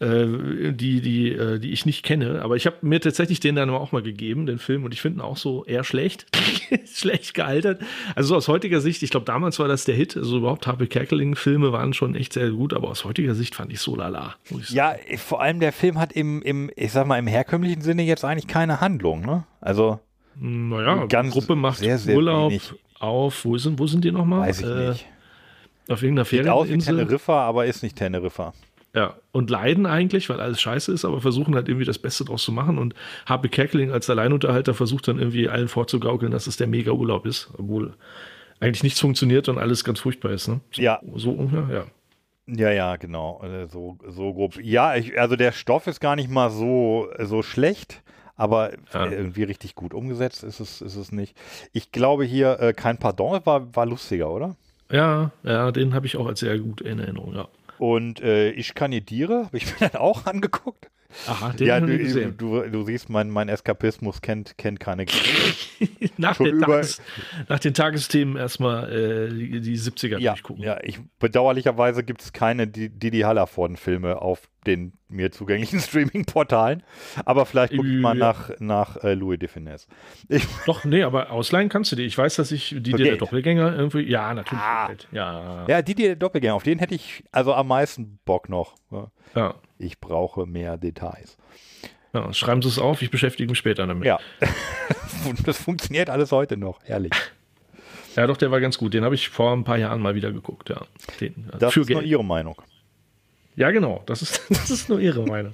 äh, die, die, äh, die ich nicht kenne. Aber ich habe mir tatsächlich den dann auch mal gegeben, den Film, und ich finde ihn auch so eher schlecht, (laughs) schlecht gealtert. Also so aus heutiger Sicht, ich glaube, damals war das der Hit. Also überhaupt Harpe Kerkeling-Filme waren schon echt sehr gut, aber aus heutiger Sicht fand ich so lala. Muss Ich ja, vor allem der Film hat im, im, ich sag mal, im herkömmlichen Sinne jetzt eigentlich keine Handlung, ne? Also naja, Ganz Gruppe macht sehr, sehr Urlaub wenig. auf, wo sind, wo sind die nochmal? Weiß ich äh, nicht. Auf irgendeiner Sieht Ferieninsel. Aus wie Teneriffa, aber ist nicht Teneriffa. Ja, und leiden eigentlich, weil alles scheiße ist, aber versuchen halt irgendwie das Beste draus zu machen. Und Habe Kerkeling als Alleinunterhalter versucht dann irgendwie allen vorzugaukeln, dass es der Mega-Urlaub ist, obwohl eigentlich nichts funktioniert und alles ganz furchtbar ist. Ne? So, ja. So, ja, ja. Ja, ja, genau. Also so, so grob. Ja, ich, also der Stoff ist gar nicht mal so, so schlecht. Aber ja. irgendwie richtig gut umgesetzt ist es, ist es nicht. Ich glaube hier, äh, kein Pardon war, war lustiger, oder? Ja, ja, den habe ich auch als sehr gut in Erinnerung, ja. Und äh, ich kandidiere, habe ich mir (laughs) dann auch angeguckt. Aha, den ja, du, du, du, siehst, mein, mein Eskapismus kennt, kennt keine (laughs) nach, den Tages, nach den Tagesthemen erstmal äh, die, die 70er ja, durchgucken. Ja, ich, bedauerlicherweise gibt es keine Didi hallerford filme auf den mir zugänglichen (laughs) Streaming-Portalen. Aber vielleicht gucke ich mal ja. Äh. nach, nach äh, Louis de Finesse. Ich (laughs) Doch, nee, aber ausleihen kannst du die. Ich weiß, dass ich die okay. der Doppelgänger irgendwie. Ja, natürlich. Ah. Ja. ja, Didier der Doppelgänger, auf den hätte ich also am meisten Bock noch. Ne? Ja. ja. Ich brauche mehr Details. Ja, schreiben Sie es auf, ich beschäftige mich später damit. Ja, (laughs) das funktioniert alles heute noch, ehrlich. Ja, doch, der war ganz gut. Den habe ich vor ein paar Jahren mal wieder geguckt, ja. Den, äh, das ist Geld. nur Ihre Meinung. Ja, genau, das ist, (laughs) das ist nur Ihre Meinung.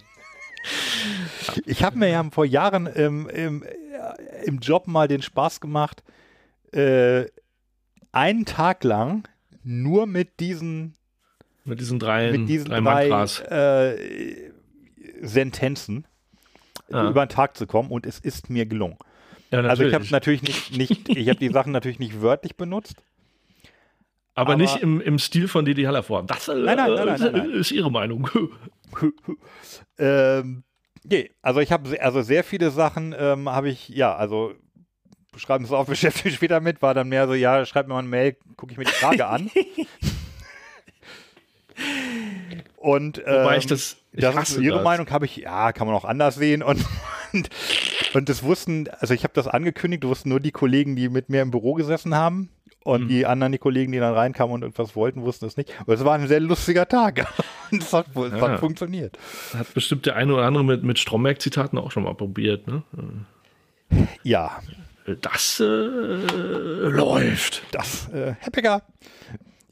ich habe mir ja vor Jahren ähm, im, äh, im, Job mal den Spaß gemacht, äh, einen Tag lang nur mit diesen mit diesen drei, mit diesen drei, drei äh, Sentenzen ah. über den Tag zu kommen und es ist mir gelungen. Ja, also ich habe natürlich nicht, nicht ich habe die Sachen natürlich nicht wörtlich benutzt. Aber, aber nicht im, im, Stil von Didi Hallervor. Das äh, nein, nein, nein, nein, ist ihre Meinung. (laughs) ähm, nee, also ich habe also sehr viele Sachen ähm, habe ich ja also schreiben es auf, (laughs) beschäftige mich später mit, war dann mehr so, ja, schreib mir mal eine Mail, gucke ich mir die Frage an. (laughs) Und, ähm, Wobei ich ähm, das, ich das ist ihre das. Meinung, habe ich, ja, kann man auch anders sehen. Und, und, und das wussten, also ich habe das angekündigt, wussten nur die Kollegen, die mit mir im Büro gesessen haben. Und mhm. die anderen die Kollegen, die dann reinkamen und irgendwas wollten, wussten es nicht. Aber es war ein sehr lustiger Tag. Und es (laughs) hat, es ja. hat funktioniert. hat bestimmt der eine oder andere mit, mit Stromberg-Zitaten auch schon mal probiert, ne? Äh. Ja. Das äh, läuft. Das, äh, Heppiger.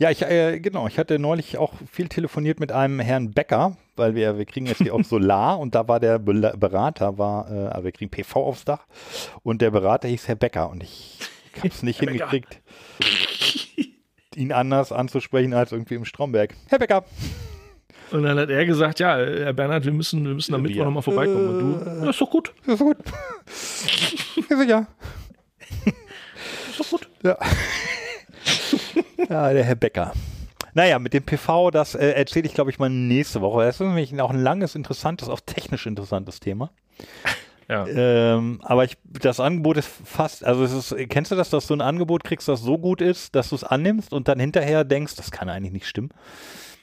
Ja, ich, äh, genau, ich hatte neulich auch viel telefoniert mit einem Herrn Becker, weil wir, wir kriegen jetzt hier auch (laughs) Solar und da war der Berater, war, äh, ah, wir kriegen PV aufs Dach und der Berater hieß Herr Becker und ich habe es nicht (laughs) hingekriegt, ihn anders anzusprechen als irgendwie im Stromberg. Herr Becker! Und dann hat er gesagt, ja, Herr Bernhard, wir müssen, wir müssen am Mittwoch nochmal vorbeikommen. Und du, das ist doch äh. gut. Das ist doch gut. ja, (laughs) sicher. Das ist doch gut. Ja. (laughs) ja, der Herr Becker. Naja, mit dem PV, das äh, erzähle ich, glaube ich, mal nächste Woche. Das ist nämlich auch ein langes, interessantes, auch technisch interessantes Thema. (laughs) Ja. Ähm, aber ich, das Angebot ist fast, also ist, kennst du das, dass du ein Angebot kriegst, das so gut ist, dass du es annimmst und dann hinterher denkst, das kann eigentlich nicht stimmen.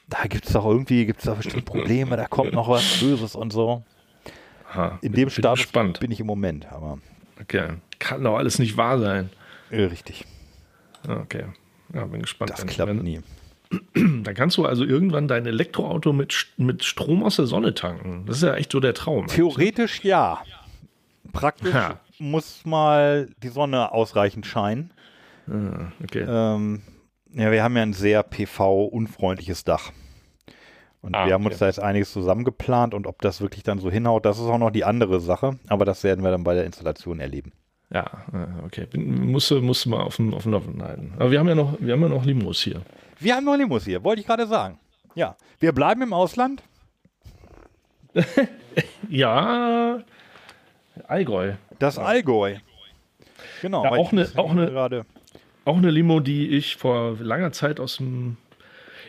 Da gibt es doch irgendwie, gibt es doch bestimmt Probleme, da kommt noch was Böses und so. Aha, In dem bin, Status bin, bin ich im Moment, aber. Okay. Kann doch alles nicht wahr sein. Richtig. Okay. Ja, bin gespannt. Das klappt wenn, nie. (clears throat) Dann kannst du also irgendwann dein Elektroauto mit, mit Strom aus der Sonne tanken. Das ist ja echt so der Traum. Ne? Theoretisch eigentlich. ja. Praktisch ha. muss mal die Sonne ausreichend scheinen. Ah, okay. Ähm, ja, wir haben ja ein sehr PV-unfreundliches Dach. Und ah, wir haben uns okay. da jetzt einiges zusammengeplant und ob das wirklich dann so hinhaut, das ist auch noch die andere Sache. Aber das werden wir dann bei der Installation erleben. Ja, äh, okay. Musste, musste mal auf dem, auf dem halten. Aber wir haben ja noch, wir haben ja noch Limos hier. Wir haben noch Limos hier, wollte ich gerade sagen. Ja, wir bleiben im Ausland. (laughs) ja, Allgäu. Das Allgäu. Genau. Ja, auch, eine, auch, eine, gerade. auch eine Limo, die ich vor langer Zeit aus dem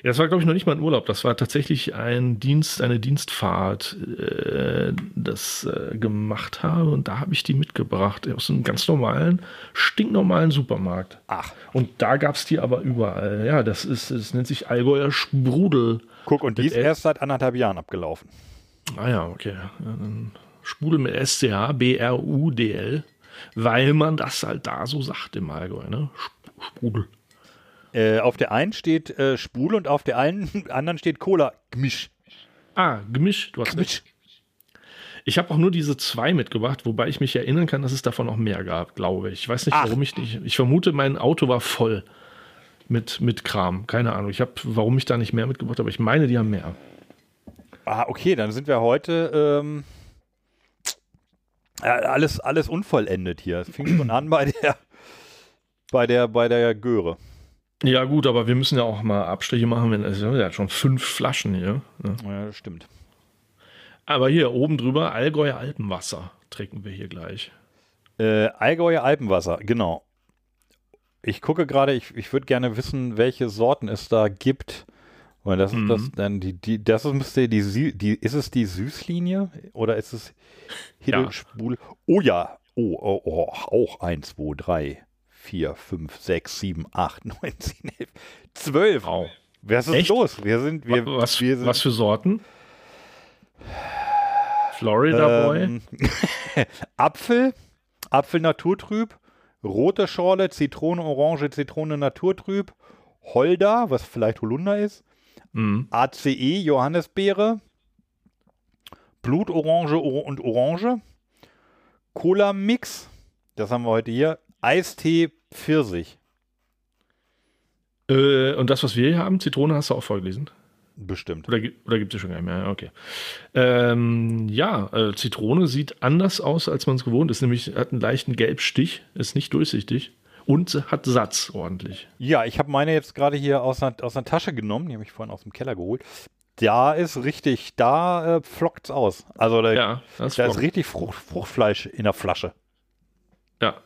ja, das war, glaube ich, noch nicht mal ein Urlaub. Das war tatsächlich ein Dienst, eine Dienstfahrt, äh, das äh, gemacht habe. Und da habe ich die mitgebracht. Aus einem ganz normalen, stinknormalen Supermarkt. Ach. Und da gab es die aber überall. Ja, das ist, das nennt sich Allgäuer Sprudel. Guck, und die ist erst seit anderthalb Jahren abgelaufen. Ah ja, okay. Sprudel mit s c h B-R-U-D-L. Weil man das halt da so sagt im Allgäu, ne? Sprudel. Äh, auf der einen steht äh, Spule und auf der einen, (laughs) anderen steht Cola. Gmisch. Ah, Gmisch, du hast Gmisch. Ich habe auch nur diese zwei mitgebracht, wobei ich mich erinnern kann, dass es davon auch mehr gab, glaube ich. Ich weiß nicht, Ach. warum ich nicht. Ich vermute, mein Auto war voll mit, mit Kram. Keine Ahnung. Ich habe, warum ich da nicht mehr mitgebracht habe. aber Ich meine, die haben mehr. Ah, okay, dann sind wir heute. Ähm alles, alles unvollendet hier. Es fing schon an bei der, bei der, bei der Göre. Ja, gut, aber wir müssen ja auch mal Abstriche machen, wenn also, es ja schon fünf Flaschen hier. Ne? Ja, das stimmt. Aber hier oben drüber Allgäuer Alpenwasser trinken wir hier gleich. Äh, Allgäuer Alpenwasser, genau. Ich gucke gerade, ich, ich würde gerne wissen, welche Sorten es da gibt. Und das ist mhm. das dann die, die das müsste die, die, die ist es die Süßlinie oder ist es Hiddelspul? Ja. Oh ja, oh, oh, oh, auch eins, zwei, drei. 4, 5, 6, 7, 8, 9, 10, 11, 12. Wow. Was ist Echt? los? Wir sind, wir, was, wir sind, was für Sorten? Florida ähm, Boy. (laughs) Apfel, Apfel naturtrüb, rote Schorle, Zitrone, Orange, Zitrone naturtrüb, Holder, was vielleicht Holunder ist, mhm. ACE, Johannisbeere, Blutorange und Orange, Cola Mix, das haben wir heute hier, Eistee Pfirsich. Äh, und das, was wir hier haben, Zitrone hast du auch vorgelesen? Bestimmt. Oder, oder gibt es schon gar nicht mehr? Okay. Ähm, ja, äh, Zitrone sieht anders aus, als man es gewohnt ist. Nämlich hat einen leichten Gelbstich, ist nicht durchsichtig und hat Satz ordentlich. Ja, ich habe meine jetzt gerade hier aus der, aus einer Tasche genommen. Die habe ich vorhin aus dem Keller geholt. Da ist richtig, da äh, flockt es aus. Also da, ja, da ist richtig Frucht, Fruchtfleisch in der Flasche. Ja,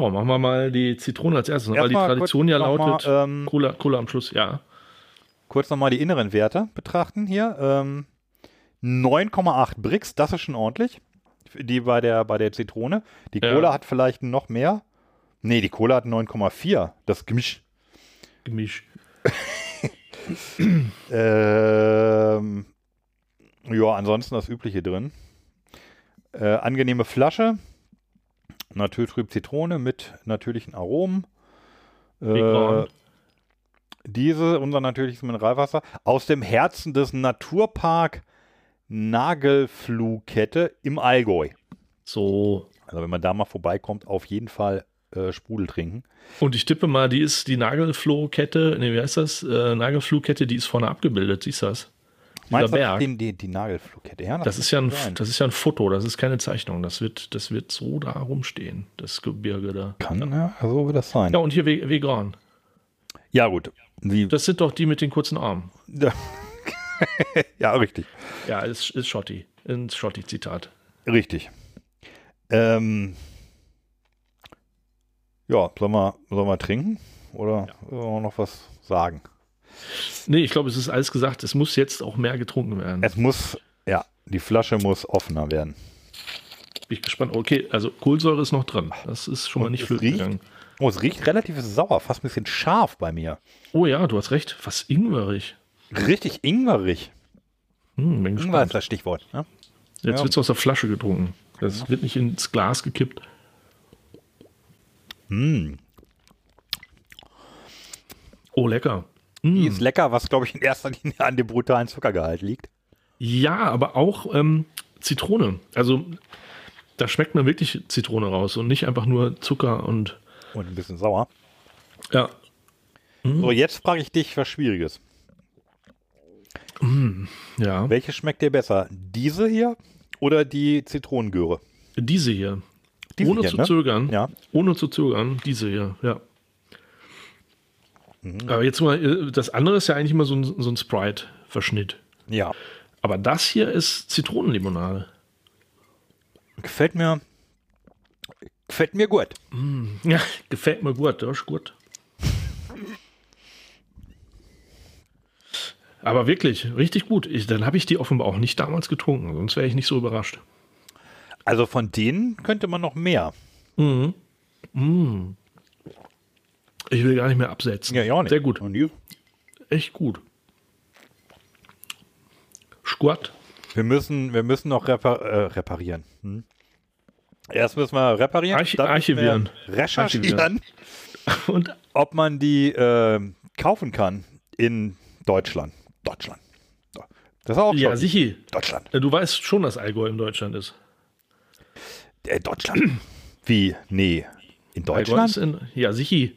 Oh, machen wir mal die Zitrone als erstes, Erst ne? weil die Tradition ja lautet, mal, ähm, Cola, Cola am Schluss, ja. Kurz nochmal die inneren Werte betrachten hier. Ähm, 9,8 Bricks, das ist schon ordentlich. Die bei der, bei der Zitrone. Die Cola ja. hat vielleicht noch mehr. Nee, die Cola hat 9,4. Das Gemisch. Gemisch. (laughs) ähm, ja, ansonsten das Übliche drin. Äh, angenehme Flasche. Naturtrüb Zitrone mit natürlichen Aromen. Äh, diese, unser natürliches Mineralwasser, aus dem Herzen des Naturpark Nagelfluhkette im Allgäu. So. Also wenn man da mal vorbeikommt, auf jeden Fall äh, Sprudel trinken. Und ich tippe mal, die ist die Nagelflohkette, nee, wie heißt das? Äh, Nagelfluhkette, die ist vorne abgebildet, siehst du das? dieser Berg. Den, die, die Nagelflughette, ja? Das, das ist ja ein, das ist ja ein Foto, das ist keine Zeichnung. Das wird, das wird so da rumstehen, das Gebirge da. Kann, ja, ja so wird das sein. Ja, und hier Vegan. Ja, gut. Die das sind doch die mit den kurzen Armen. Ja, (laughs) ja richtig. Ja, ist, ist Schotti. Ein Schotti-Zitat. Richtig. Ähm, ja, sollen wir, sollen wir trinken? Oder ja. noch was sagen? Nee, ich glaube, es ist alles gesagt. Es muss jetzt auch mehr getrunken werden. Es muss, ja, die Flasche muss offener werden. Bin ich gespannt. Okay, also Kohlsäure ist noch drin. Das ist schon Und mal nicht viel gegangen. Oh, es riecht relativ sauer, fast ein bisschen scharf bei mir. Oh ja, du hast recht. Fast ingwerig. Richtig ingwerig. Hm, bin Ingwer ist das Stichwort. Ne? Jetzt ja. wird es aus der Flasche getrunken. Das ja. wird nicht ins Glas gekippt. Hm. Oh, lecker. Mm. Die ist lecker, was glaube ich in erster Linie an dem brutalen Zuckergehalt liegt. Ja, aber auch ähm, Zitrone. Also da schmeckt man wirklich Zitrone raus und nicht einfach nur Zucker und. Und ein bisschen sauer. Ja. Mm. So, jetzt frage ich dich was Schwieriges. Mm, ja. Welche schmeckt dir besser? Diese hier oder die Zitronengöre? Diese hier. Diese ohne hier, zu ne? zögern. Ja. Ohne zu zögern, diese hier, ja. Mhm. Aber jetzt mal, äh, das andere ist ja eigentlich immer so ein, so ein Sprite-Verschnitt. Ja. Aber das hier ist Zitronenlimonade. Gefällt mir. Gefällt mir gut. Mm, ja, (laughs) gefällt mir gut, das ist gut. Aber wirklich, richtig gut. Ich, dann habe ich die offenbar auch nicht damals getrunken, sonst wäre ich nicht so überrascht. Also von denen könnte man noch mehr. Mhm. Mm. Ich will gar nicht mehr absetzen. Ja, ja auch nicht. Sehr gut. Und you? Echt gut. Squat. Wir müssen, wir müssen noch repar äh, reparieren. Hm? Erst müssen wir reparieren, Arch dann archivieren. recherchieren. Archivieren. (laughs) Und ob man die äh, kaufen kann in Deutschland. Deutschland. Das ist auch Ja, sicher. Deutschland. Du weißt schon, dass Allgäu in Deutschland ist. Äh, Deutschland. Wie? Nee. In Deutschland? In, ja, sicher.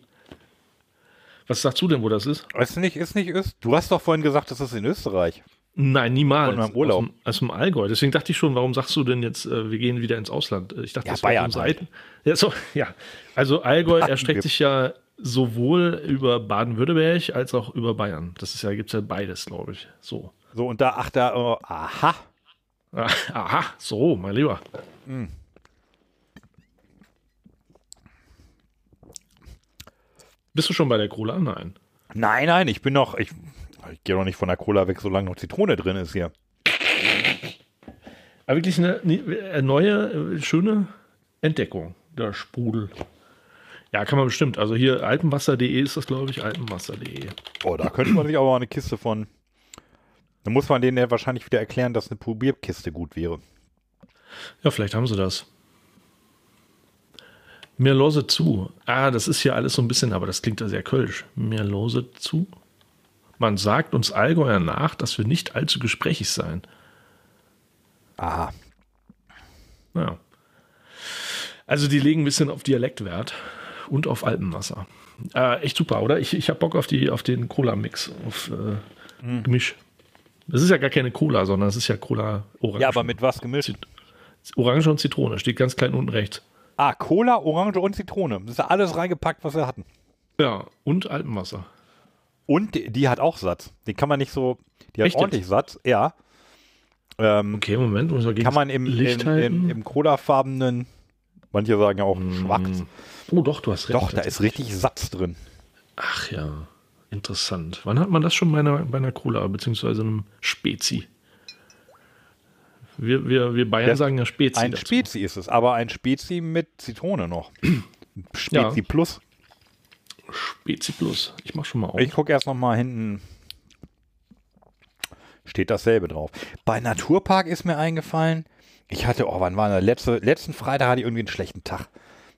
Was sagst du denn, wo das ist? Ist nicht, ist nicht ist. Du hast doch vorhin gesagt, das ist in Österreich. Nein, niemals. Aus dem, aus dem Allgäu. Deswegen dachte ich schon, warum sagst du denn jetzt, äh, wir gehen wieder ins Ausland? Äh, ich dachte, ja, das Bayern war halt. ja, so, ja, also Allgäu Baden erstreckt sich ja sowohl über Baden-Württemberg als auch über Bayern. Das ist ja, gibt es ja beides, glaube ich. So. So, und da, ach, da, oh, aha. Ah, aha, so, mein Lieber. Mhm. Bist du schon bei der Cola? Nein. Nein, nein, ich bin noch, ich, ich gehe noch nicht von der Cola weg, solange noch Zitrone drin ist hier. Aber wirklich eine, eine äh, neue, äh, schöne Entdeckung, der Sprudel. Ja, kann man bestimmt. Also hier alpenwasser.de ist das, glaube ich, alpenwasser.de. Oh, da könnte man sich auch eine Kiste von. Da muss man denen ja wahrscheinlich wieder erklären, dass eine Probierkiste gut wäre. Ja, vielleicht haben sie das. Mir lose zu. Ah, das ist hier alles so ein bisschen, aber das klingt ja sehr kölsch. Mir lose zu. Man sagt uns Allgäuer nach, dass wir nicht allzu gesprächig seien. Aha. Ja. Also die legen ein bisschen auf Dialektwert und auf Alpenwasser. Äh, echt super, oder? Ich, ich habe Bock auf, die, auf den Cola-Mix, auf äh, mhm. Gemisch. Das ist ja gar keine Cola, sondern es ist ja Cola Orange. Ja, aber mit was gemischt? Orange und Zitrone, steht ganz klein unten rechts. Ah, Cola, Orange und Zitrone. Das ist alles reingepackt, was wir hatten. Ja, und Alpenwasser. Und die, die hat auch Satz. Die kann man nicht so. Die hat Echt? ordentlich Satz, ja. Ähm, okay, Moment, muss man Kann man im, Licht im, im, im colafarbenen, manche sagen ja auch mm. schwarz. Oh, doch, du hast recht. Doch, da ist richtig Satz drin. Ach ja, interessant. Wann hat man das schon bei einer, bei einer Cola, beziehungsweise einem Spezi? Wir, wir, wir Bayern das sagen ja Spezi. Ein dazu. Spezi ist es, aber ein Spezi mit Zitrone noch. (clears throat) Spezi ja. Plus. Spezi Plus. Ich mach schon mal auf. Ich gucke erst noch mal hinten. Steht dasselbe drauf. Bei Naturpark ist mir eingefallen, ich hatte, oh, wann war der letzte, letzten Freitag hatte ich irgendwie einen schlechten Tag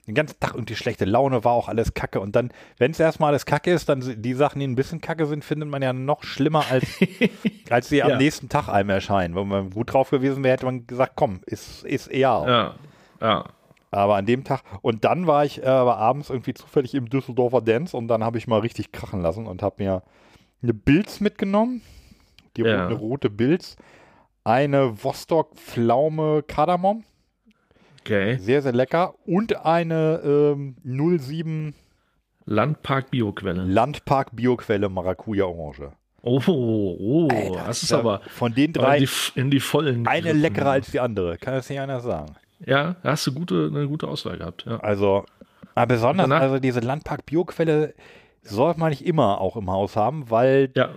den ganzen Tag irgendwie schlechte Laune war, auch alles kacke. Und dann, wenn es erstmal alles kacke ist, dann die Sachen, die ein bisschen kacke sind, findet man ja noch schlimmer, als, (laughs) als sie ja. am nächsten Tag einem erscheinen. Wenn man gut drauf gewesen wäre, hätte man gesagt, komm, ist, ist eher. Ja, ja. Aber an dem Tag, und dann war ich äh, war abends irgendwie zufällig im Düsseldorfer Dance und dann habe ich mal richtig krachen lassen und habe mir eine Bilz mitgenommen. Die, ja. Eine rote Bilz. Eine Vostok-Pflaume-Kardamom Okay. Sehr, sehr lecker. Und eine ähm, 07 Landpark Bioquelle. Landpark Bioquelle Maracuja Orange. Oh, oh, oh Alter, das ist aber von den drei in die, in die vollen. Eine gegriffen. leckerer als die andere, kann das nicht anders sagen. Ja, da hast du gute, eine gute Auswahl gehabt. Ja. Also, aber besonders, danach, also diese Landpark Bioquelle sollte man nicht immer auch im Haus haben, weil ja,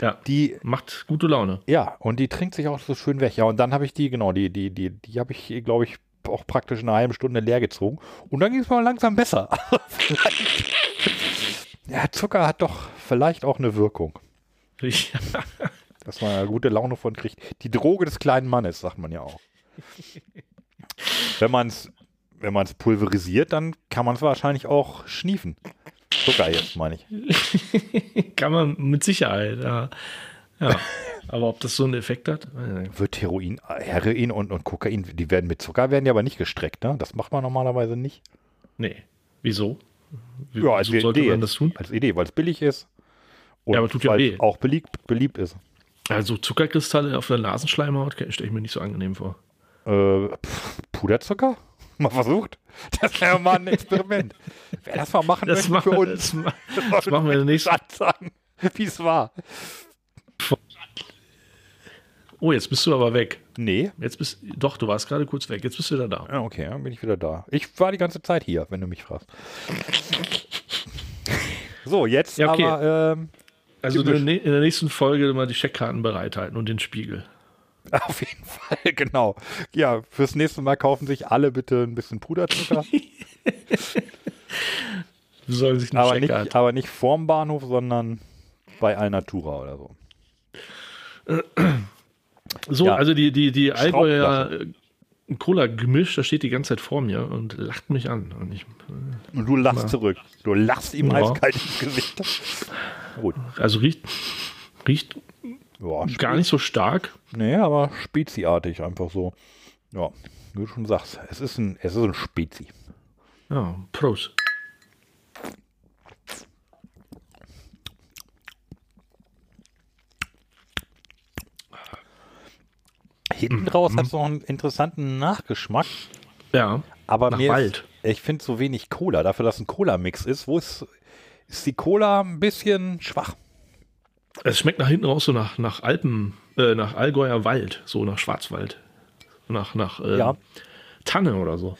ja, die macht gute Laune. Ja, und die trinkt sich auch so schön weg. Ja, und dann habe ich die, genau, die, die, die, die habe ich, glaube ich, auch praktisch eine halbe Stunde leer gezogen. Und dann ging es mal langsam besser. (laughs) ja, Zucker hat doch vielleicht auch eine Wirkung. Dass man eine gute Laune von kriegt. Die Droge des kleinen Mannes, sagt man ja auch. Wenn man es wenn man's pulverisiert, dann kann man es wahrscheinlich auch schniefen. Zucker jetzt, meine ich. (laughs) kann man mit Sicherheit, ja. Ja, aber ob das so einen Effekt hat? Wird Heroin, Heroin und, und Kokain, die werden mit Zucker, werden ja aber nicht gestreckt, ne? Das macht man normalerweise nicht. Nee. Wieso? Wie, ja, als wieso Idee, das tun? Als Idee, weil es billig ist. Und ja, aber tut ja weh. auch beliebt, beliebt ist. Also Zuckerkristalle auf der Nasenschleimhaut stelle ich mir nicht so angenehm vor. Äh, Puderzucker? (laughs) Mal versucht. Das wäre mal ein Experiment. Wer das mal machen das möchte machen, für uns. Das, das, das machen wir in der (laughs) nächsten. Wie es war. Oh, jetzt bist du aber weg. Nee. Jetzt bist doch, du warst gerade kurz weg. Jetzt bist du wieder da. Ja, okay, dann bin ich wieder da. Ich war die ganze Zeit hier, wenn du mich fragst. (laughs) so, jetzt ja, okay. aber. Ähm, also in der, nächsten Folge immer die Scheckkarten bereithalten und den Spiegel. (laughs) Auf jeden Fall, genau. Ja, fürs nächste Mal kaufen sich alle bitte ein bisschen Puderzucker. (laughs) Sollen sich aber Checkart. nicht, aber nicht vorm Bahnhof, sondern bei Alnatura oder so. (clears throat) So, ja. also die, die, die Allgäuer äh, Cola-Gemisch, da steht die ganze Zeit vor mir und lacht mich an. Und, ich, äh, und du lachst na. zurück. Du lachst ihm ja. eiskalt ins Gesicht. Gut. Also riecht, riecht Boah, gar nicht so stark. Nee, aber speziartig einfach so. Ja, wie du schon sagst, es ist ein, es ist ein Spezi. Ja, Prost. Hinten mhm. raus mhm. hat es noch einen interessanten Nachgeschmack. Ja. Aber nach mir Wald. Ist, ich finde so wenig Cola, dafür, dass ein Cola-Mix ist. Wo ist, ist die Cola ein bisschen schwach? Es schmeckt nach hinten raus so nach, nach Alpen, äh, nach Allgäuer Wald, so nach Schwarzwald. Nach, nach äh, ja. Tanne oder so.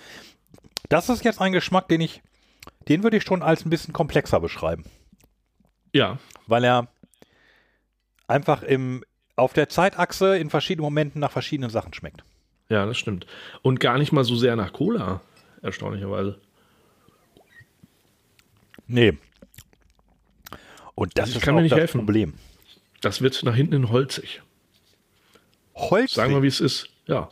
Das ist jetzt ein Geschmack, den ich, den würde ich schon als ein bisschen komplexer beschreiben. Ja. Weil er einfach im, auf der Zeitachse in verschiedenen Momenten nach verschiedenen Sachen schmeckt. Ja, das stimmt. Und gar nicht mal so sehr nach Cola, erstaunlicherweise. Nee. Und das ich ist kann mir nicht das helfen. Problem. Das wird nach hinten hin holzig. Holzig? Sagen wir, wie es ist. Ja.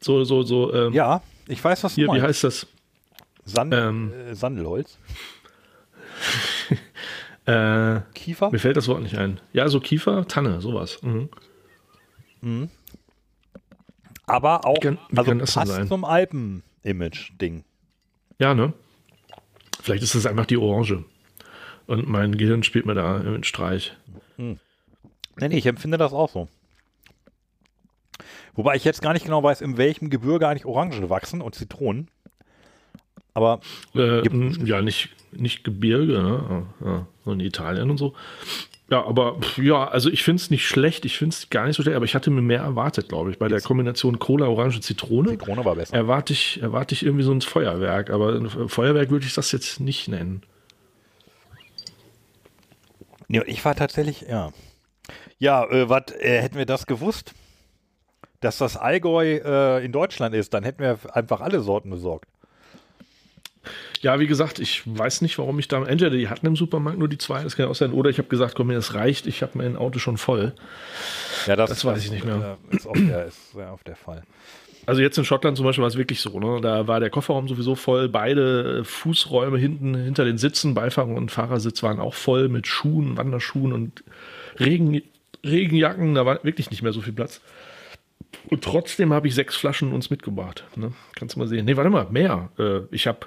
So, so, so. Ähm, ja, ich weiß, was hier, du meinst. Wie heißt das? Sand, ähm, äh, Sandelholz. (laughs) Äh, Kiefer? Mir fällt das Wort nicht ein. Ja, so Kiefer, Tanne, sowas. Mhm. Mhm. Aber auch wie kann, also passt zum Alpen-Image-Ding. Ja, ne? Vielleicht ist das einfach die Orange. Und mein Gehirn spielt mir da einen Streich. Hm. Nee, nee, ich empfinde das auch so. Wobei ich jetzt gar nicht genau weiß, in welchem Gebirge eigentlich Orangen wachsen und Zitronen. Aber äh, ja, nicht, nicht Gebirge, ne? Ah, ja, in Italien und so. Ja, aber ja, also ich finde es nicht schlecht, ich finde es gar nicht so schlecht, aber ich hatte mir mehr erwartet, glaube ich. Bei Jetzt. der Kombination Cola, Orange, Zitrone. Zitrone war besser. Erwarte ich, erwarte ich irgendwie so ein Feuerwerk, aber ein Feuerwerk würde ich das jetzt nicht nennen. Ja, ich war tatsächlich, ja. Ja, äh, was äh, hätten wir das gewusst? Dass das Allgäu äh, in Deutschland ist, dann hätten wir einfach alle Sorten besorgt. Ja, wie gesagt, ich weiß nicht, warum ich da. Entweder die hatten im Supermarkt nur die zwei, das kann ja auch sein. Oder ich habe gesagt, komm, mir das reicht, ich habe mein Auto schon voll. Ja, das, das weiß ich nicht mehr. Ist oft, ja, ist sehr oft der Fall. Also jetzt in Schottland zum Beispiel war es wirklich so, ne? Da war der Kofferraum sowieso voll, beide Fußräume hinten hinter den Sitzen, Beifahrer und Fahrersitz waren auch voll mit Schuhen, Wanderschuhen und Regen, Regenjacken, da war wirklich nicht mehr so viel Platz. Und trotzdem habe ich sechs Flaschen uns mitgebracht. Ne? Kannst du mal sehen. Nee, warte mal, mehr. Äh, ich habe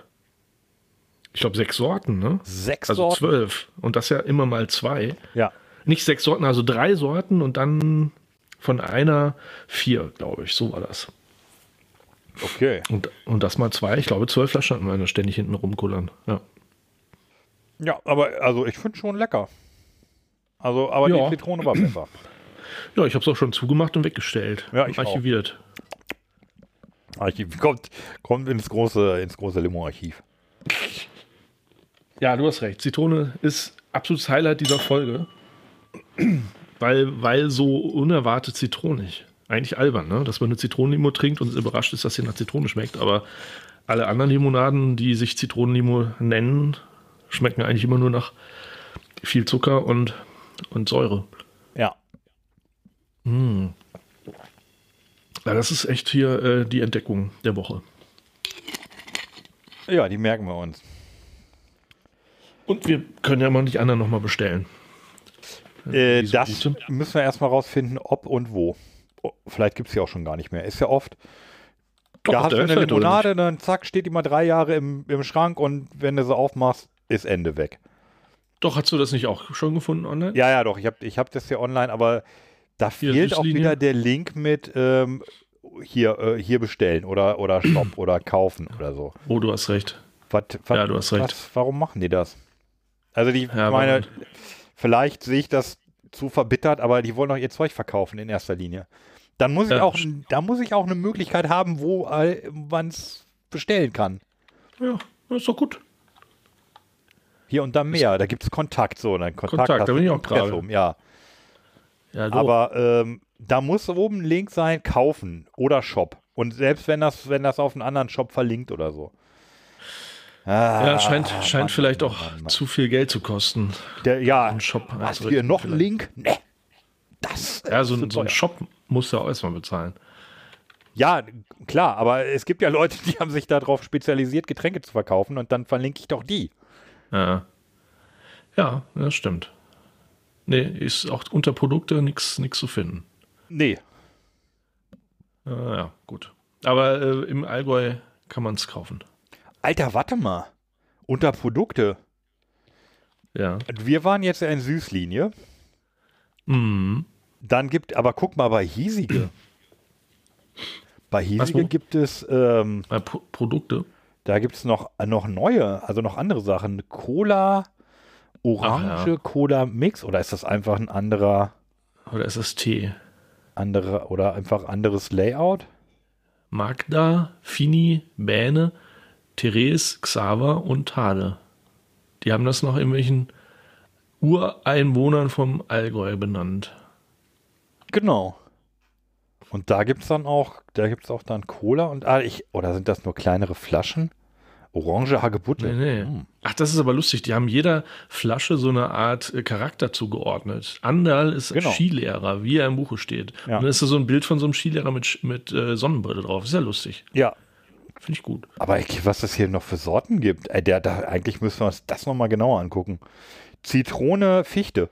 ich glaube, sechs Sorten, ne? Sechs also Sorten. zwölf. Und das ja immer mal zwei. Ja. Nicht sechs Sorten, also drei Sorten und dann von einer vier, glaube ich. So war das. Okay. Und, und das mal zwei, ich glaube, zwölf Flaschen hatten wir da ständig hinten rumkullern. Ja. Ja, aber also ich finde schon lecker. Also, aber ja. die Zitrone war besser. (clears throat) Ja, ich habe es auch schon zugemacht und weggestellt. Ja, ich archiviert. Auch. Archiv kommt, kommt ins große, ins große Limo-Archiv. Ja, du hast recht. Zitrone ist absolutes Highlight dieser Folge. Weil, weil so unerwartet zitronig. Eigentlich albern, ne? dass man eine Zitronenlimo trinkt und überrascht ist, dass sie nach Zitrone schmeckt. Aber alle anderen Limonaden, die sich Zitronenlimo nennen, schmecken eigentlich immer nur nach viel Zucker und, und Säure. Ja. Mmh. ja. Das ist echt hier äh, die Entdeckung der Woche. Ja, die merken wir uns. Und wir können ja mal nicht anderen nochmal bestellen. Äh, das gute. müssen wir erstmal rausfinden, ob und wo. Oh, vielleicht gibt es ja auch schon gar nicht mehr. Ist ja oft. Doch, da hast du eine Limonade, dann zack, steht die mal drei Jahre im, im Schrank und wenn du sie aufmachst, ist Ende weg. Doch, hast du das nicht auch schon gefunden online? Ja, ja, doch. Ich habe ich hab das hier online, aber da hier fehlt auch wieder der Link mit ähm, hier, äh, hier bestellen oder, oder Shop (clears throat) oder kaufen oder so. Oh, du hast recht. Was, was, ja, du hast recht. Was, warum machen die das? Also die ja, meine, vielleicht sehe ich das zu verbittert, aber die wollen doch ihr Zeug verkaufen in erster Linie. Dann muss ich ja. auch, da muss ich auch eine Möglichkeit haben, wo man es bestellen kann. Ja, ist doch gut. Hier und da mehr, da gibt es Kontakt, so, ne? Kontakt. Kontakt da bin ich auch gerade. Ja. ja aber ähm, da muss oben ein Link sein, kaufen oder Shop. Und selbst wenn das, wenn das auf einen anderen Shop verlinkt oder so. Ah, ja, scheint, ah, scheint Mann, vielleicht Mann, auch Mann, zu viel Geld zu kosten. Der, ja, Shop. Hast du hier noch einen Link? Nee. Das ja, so, ein, so ein Shop muss ja auch erstmal bezahlen. Ja, klar, aber es gibt ja Leute, die haben sich darauf spezialisiert, Getränke zu verkaufen und dann verlinke ich doch die. Ja, ja das stimmt. Nee, ist auch unter Produkte nichts zu finden. Nee. Ah, ja, gut. Aber äh, im Allgäu kann man es kaufen. Alter, warte mal. Unter Produkte. Ja. Wir waren jetzt in Süßlinie. Mhm. Dann gibt, aber guck mal bei Hiesige. bei Hiesige gibt es ähm, ja, Pro Produkte. Da gibt es noch, äh, noch neue, also noch andere Sachen. Cola, Orange, ja. Cola Mix oder ist das einfach ein anderer? Oder ist das Tee? Andere oder einfach anderes Layout? Magda, Fini, Bäne. Therese, Xaver und Tade. Die haben das nach irgendwelchen Ureinwohnern vom Allgäu benannt. Genau. Und da gibt es dann auch, da gibt auch dann Cola und ah, ich, oder sind das nur kleinere Flaschen? Orange Hagebutte. Nee, nee. Hm. Ach, das ist aber lustig. Die haben jeder Flasche so eine Art äh, Charakter zugeordnet. Anderl ist genau. Skilehrer, wie er im Buche steht. Ja. Und dann ist da so ein Bild von so einem Skilehrer mit, mit äh, Sonnenbrille drauf. Ist ja lustig. Ja, Finde ich gut. Aber was es hier noch für Sorten gibt, äh, der, da, eigentlich müssen wir uns das nochmal genauer angucken. Zitrone, Fichte.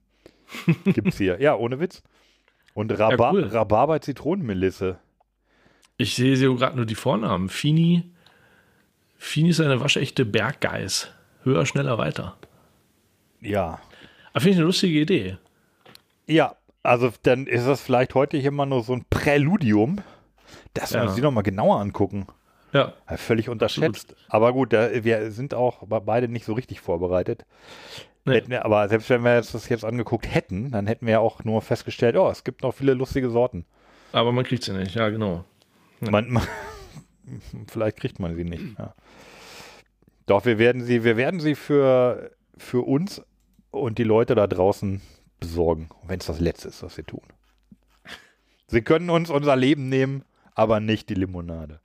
(laughs) gibt es hier. Ja, ohne Witz. Und Rhaba ja, cool. Rhabarber, Zitronenmelisse. Ich sehe hier gerade nur die Vornamen. Fini. Fini ist eine waschechte Berggeiß. Höher, schneller, weiter. Ja. Aber ah, finde ich eine lustige Idee. Ja, also dann ist das vielleicht heute hier mal nur so ein Präludium das ja. müssen wir uns nochmal genauer angucken. Ja. ja völlig unterschätzt. Absolut. Aber gut, da, wir sind auch beide nicht so richtig vorbereitet. Nee. Wir, aber selbst wenn wir das jetzt angeguckt hätten, dann hätten wir ja auch nur festgestellt, oh, es gibt noch viele lustige Sorten. Aber man kriegt sie nicht, ja, genau. Ja. Man, man, (laughs) vielleicht kriegt man sie nicht. Ja. Doch, wir werden sie, wir werden sie für, für uns und die Leute da draußen besorgen, wenn es das Letzte ist, was wir tun. Sie können uns unser Leben nehmen aber nicht die Limonade.